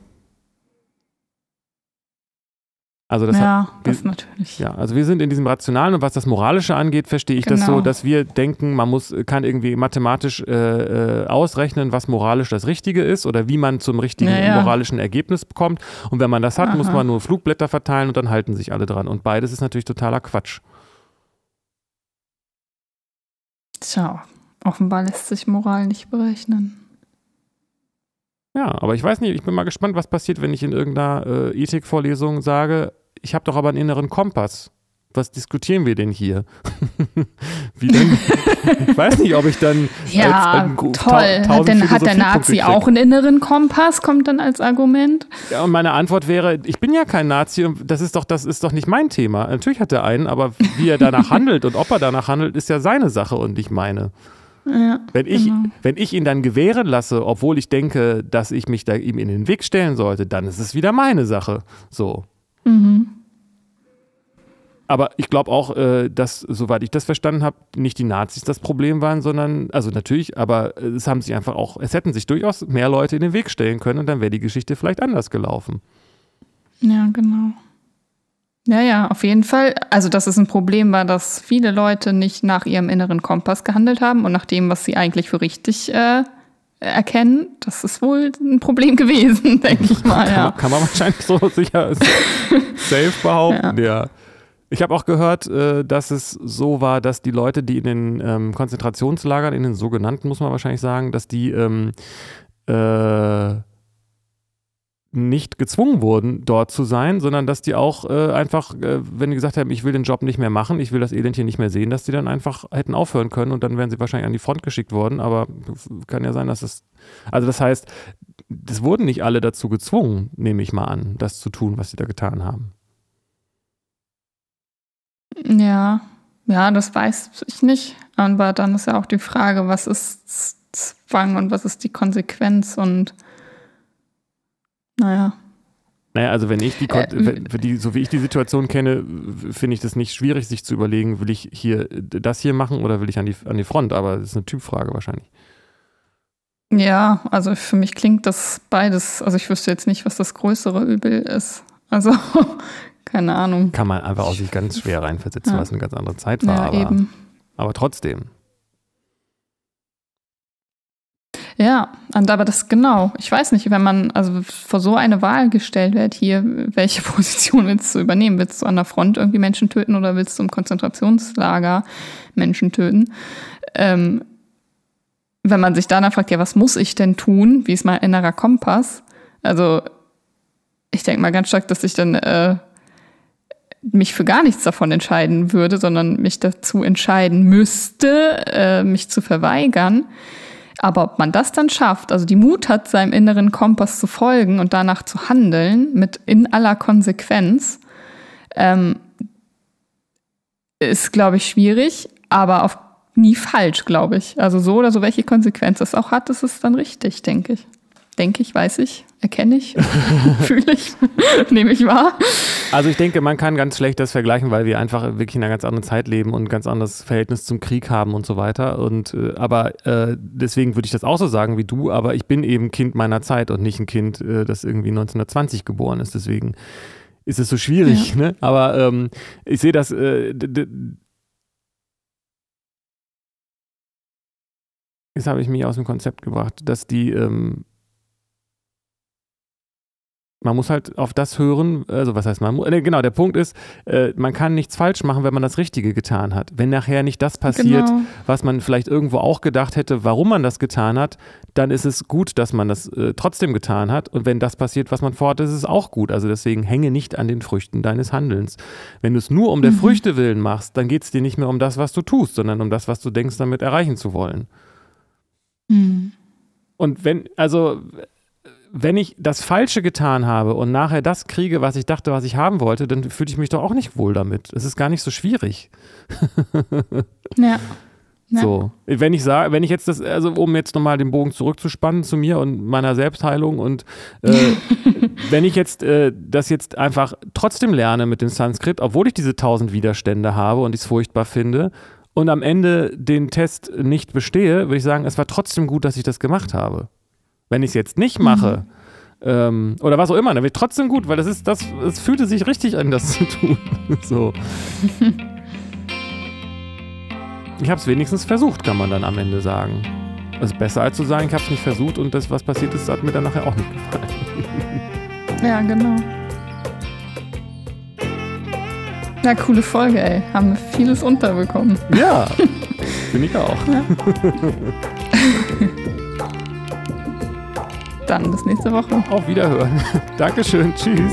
Also das ja, hat, das natürlich. Ja, also wir sind in diesem Rationalen und was das Moralische angeht, verstehe ich genau. das so, dass wir denken, man muss, kann irgendwie mathematisch äh, äh, ausrechnen, was moralisch das Richtige ist oder wie man zum richtigen ja, ja. moralischen Ergebnis kommt. Und wenn man das hat, Aha. muss man nur Flugblätter verteilen und dann halten sich alle dran. Und beides ist natürlich totaler Quatsch. Tja, offenbar lässt sich Moral nicht berechnen. Ja, aber ich weiß nicht, ich bin mal gespannt, was passiert, wenn ich in irgendeiner äh, Ethikvorlesung sage, ich habe doch aber einen inneren Kompass. Was diskutieren wir denn hier? Wie denn? ich weiß nicht, ob ich dann. Ja, als, toll. Hat, denn, hat der Nazi auch einen inneren Kompass? Kommt dann als Argument? Ja, und meine Antwort wäre: Ich bin ja kein Nazi und das ist doch, das ist doch nicht mein Thema. Natürlich hat er einen, aber wie er danach handelt und ob er danach handelt, ist ja seine Sache und nicht meine. Ja, wenn, ich, genau. wenn ich ihn dann gewähren lasse, obwohl ich denke, dass ich mich da ihm in den Weg stellen sollte, dann ist es wieder meine Sache. So. Mhm. Aber ich glaube auch, äh, dass, soweit ich das verstanden habe, nicht die Nazis das Problem waren, sondern, also natürlich, aber es haben sich einfach auch, es hätten sich durchaus mehr Leute in den Weg stellen können und dann wäre die Geschichte vielleicht anders gelaufen. Ja, genau. Ja, ja, auf jeden Fall. Also, dass es ein Problem war, dass viele Leute nicht nach ihrem inneren Kompass gehandelt haben und nach dem, was sie eigentlich für richtig äh, erkennen. Das ist wohl ein Problem gewesen, denke ich mal. Ja. Kann, man, kann, man wahrscheinlich so sicher safe behaupten, ja. ja. Ich habe auch gehört, äh, dass es so war, dass die Leute, die in den ähm, Konzentrationslagern, in den sogenannten, muss man wahrscheinlich sagen, dass die ähm, äh, nicht gezwungen wurden, dort zu sein, sondern dass die auch äh, einfach, äh, wenn die gesagt haben, ich will den Job nicht mehr machen, ich will das Elend hier nicht mehr sehen, dass die dann einfach hätten aufhören können und dann wären sie wahrscheinlich an die Front geschickt worden. Aber kann ja sein, dass es. Also, das heißt, es wurden nicht alle dazu gezwungen, nehme ich mal an, das zu tun, was sie da getan haben. Ja, ja, das weiß ich nicht. Aber dann ist ja auch die Frage, was ist Zwang und was ist die Konsequenz und naja. Naja, also wenn ich die, äh, die, so wie ich die Situation kenne, finde ich das nicht schwierig, sich zu überlegen, will ich hier das hier machen oder will ich an die, an die Front? Aber das ist eine Typfrage wahrscheinlich. Ja, also für mich klingt das beides, also ich wüsste jetzt nicht, was das größere Übel ist. Also, keine Ahnung. Kann man einfach auch sich ganz schwer reinversetzen, ja. es eine ganz andere Zeit war. Ja, aber, eben. aber trotzdem. Ja, und aber das genau. Ich weiß nicht, wenn man also vor so eine Wahl gestellt wird, hier, welche Position willst du übernehmen? Willst du an der Front irgendwie Menschen töten oder willst du im Konzentrationslager Menschen töten? Ähm, wenn man sich danach fragt, ja, was muss ich denn tun? Wie ist mein innerer Kompass? Also, ich denke mal ganz stark, dass ich dann äh, mich für gar nichts davon entscheiden würde, sondern mich dazu entscheiden müsste, äh, mich zu verweigern. Aber ob man das dann schafft, also die Mut hat, seinem inneren Kompass zu folgen und danach zu handeln, mit in aller Konsequenz, ähm, ist, glaube ich, schwierig, aber auf nie falsch, glaube ich. Also so oder so, welche Konsequenz es auch hat, ist es dann richtig, denke ich. Denke ich, weiß ich, erkenne ich, fühle ich, nehme ich wahr. Also ich denke, man kann ganz schlecht das vergleichen, weil wir einfach wirklich in einer ganz anderen Zeit leben und ein ganz anderes Verhältnis zum Krieg haben und so weiter. Und äh, aber äh, deswegen würde ich das auch so sagen wie du, aber ich bin eben Kind meiner Zeit und nicht ein Kind, äh, das irgendwie 1920 geboren ist. Deswegen ist es so schwierig. Ja. Ne? Aber ähm, ich sehe das. Äh, Jetzt habe ich mich aus dem Konzept gebracht, dass die ähm, man muss halt auf das hören, also was heißt man, äh, genau, der Punkt ist, äh, man kann nichts falsch machen, wenn man das Richtige getan hat. Wenn nachher nicht das passiert, genau. was man vielleicht irgendwo auch gedacht hätte, warum man das getan hat, dann ist es gut, dass man das äh, trotzdem getan hat. Und wenn das passiert, was man vorhat, ist es auch gut. Also deswegen hänge nicht an den Früchten deines Handelns. Wenn du es nur um der mhm. Früchte willen machst, dann geht es dir nicht mehr um das, was du tust, sondern um das, was du denkst, damit erreichen zu wollen. Mhm. Und wenn, also wenn ich das Falsche getan habe und nachher das kriege, was ich dachte, was ich haben wollte, dann fühle ich mich doch auch nicht wohl damit. Es ist gar nicht so schwierig. ja. Ja. So, wenn ich sage, wenn ich jetzt das, also um jetzt nochmal den Bogen zurückzuspannen zu mir und meiner Selbstheilung und äh, wenn ich jetzt äh, das jetzt einfach trotzdem lerne mit dem Sanskrit, obwohl ich diese tausend Widerstände habe und ich es furchtbar finde und am Ende den Test nicht bestehe, würde ich sagen, es war trotzdem gut, dass ich das gemacht habe. Wenn ich es jetzt nicht mache, mhm. ähm, oder was auch immer, dann wird trotzdem gut, weil das ist, das, es fühlte sich richtig an, das zu tun. so. ich habe es wenigstens versucht, kann man dann am Ende sagen. Es ist besser als zu sagen, ich habe es nicht versucht und das, was passiert ist, hat mir dann nachher auch nicht gefallen. ja, genau. Na, coole Folge, ey. Haben wir vieles unterbekommen. Ja, finde ich auch. Ja. Dann bis nächste Woche. Auf Wiederhören. Dankeschön. Tschüss.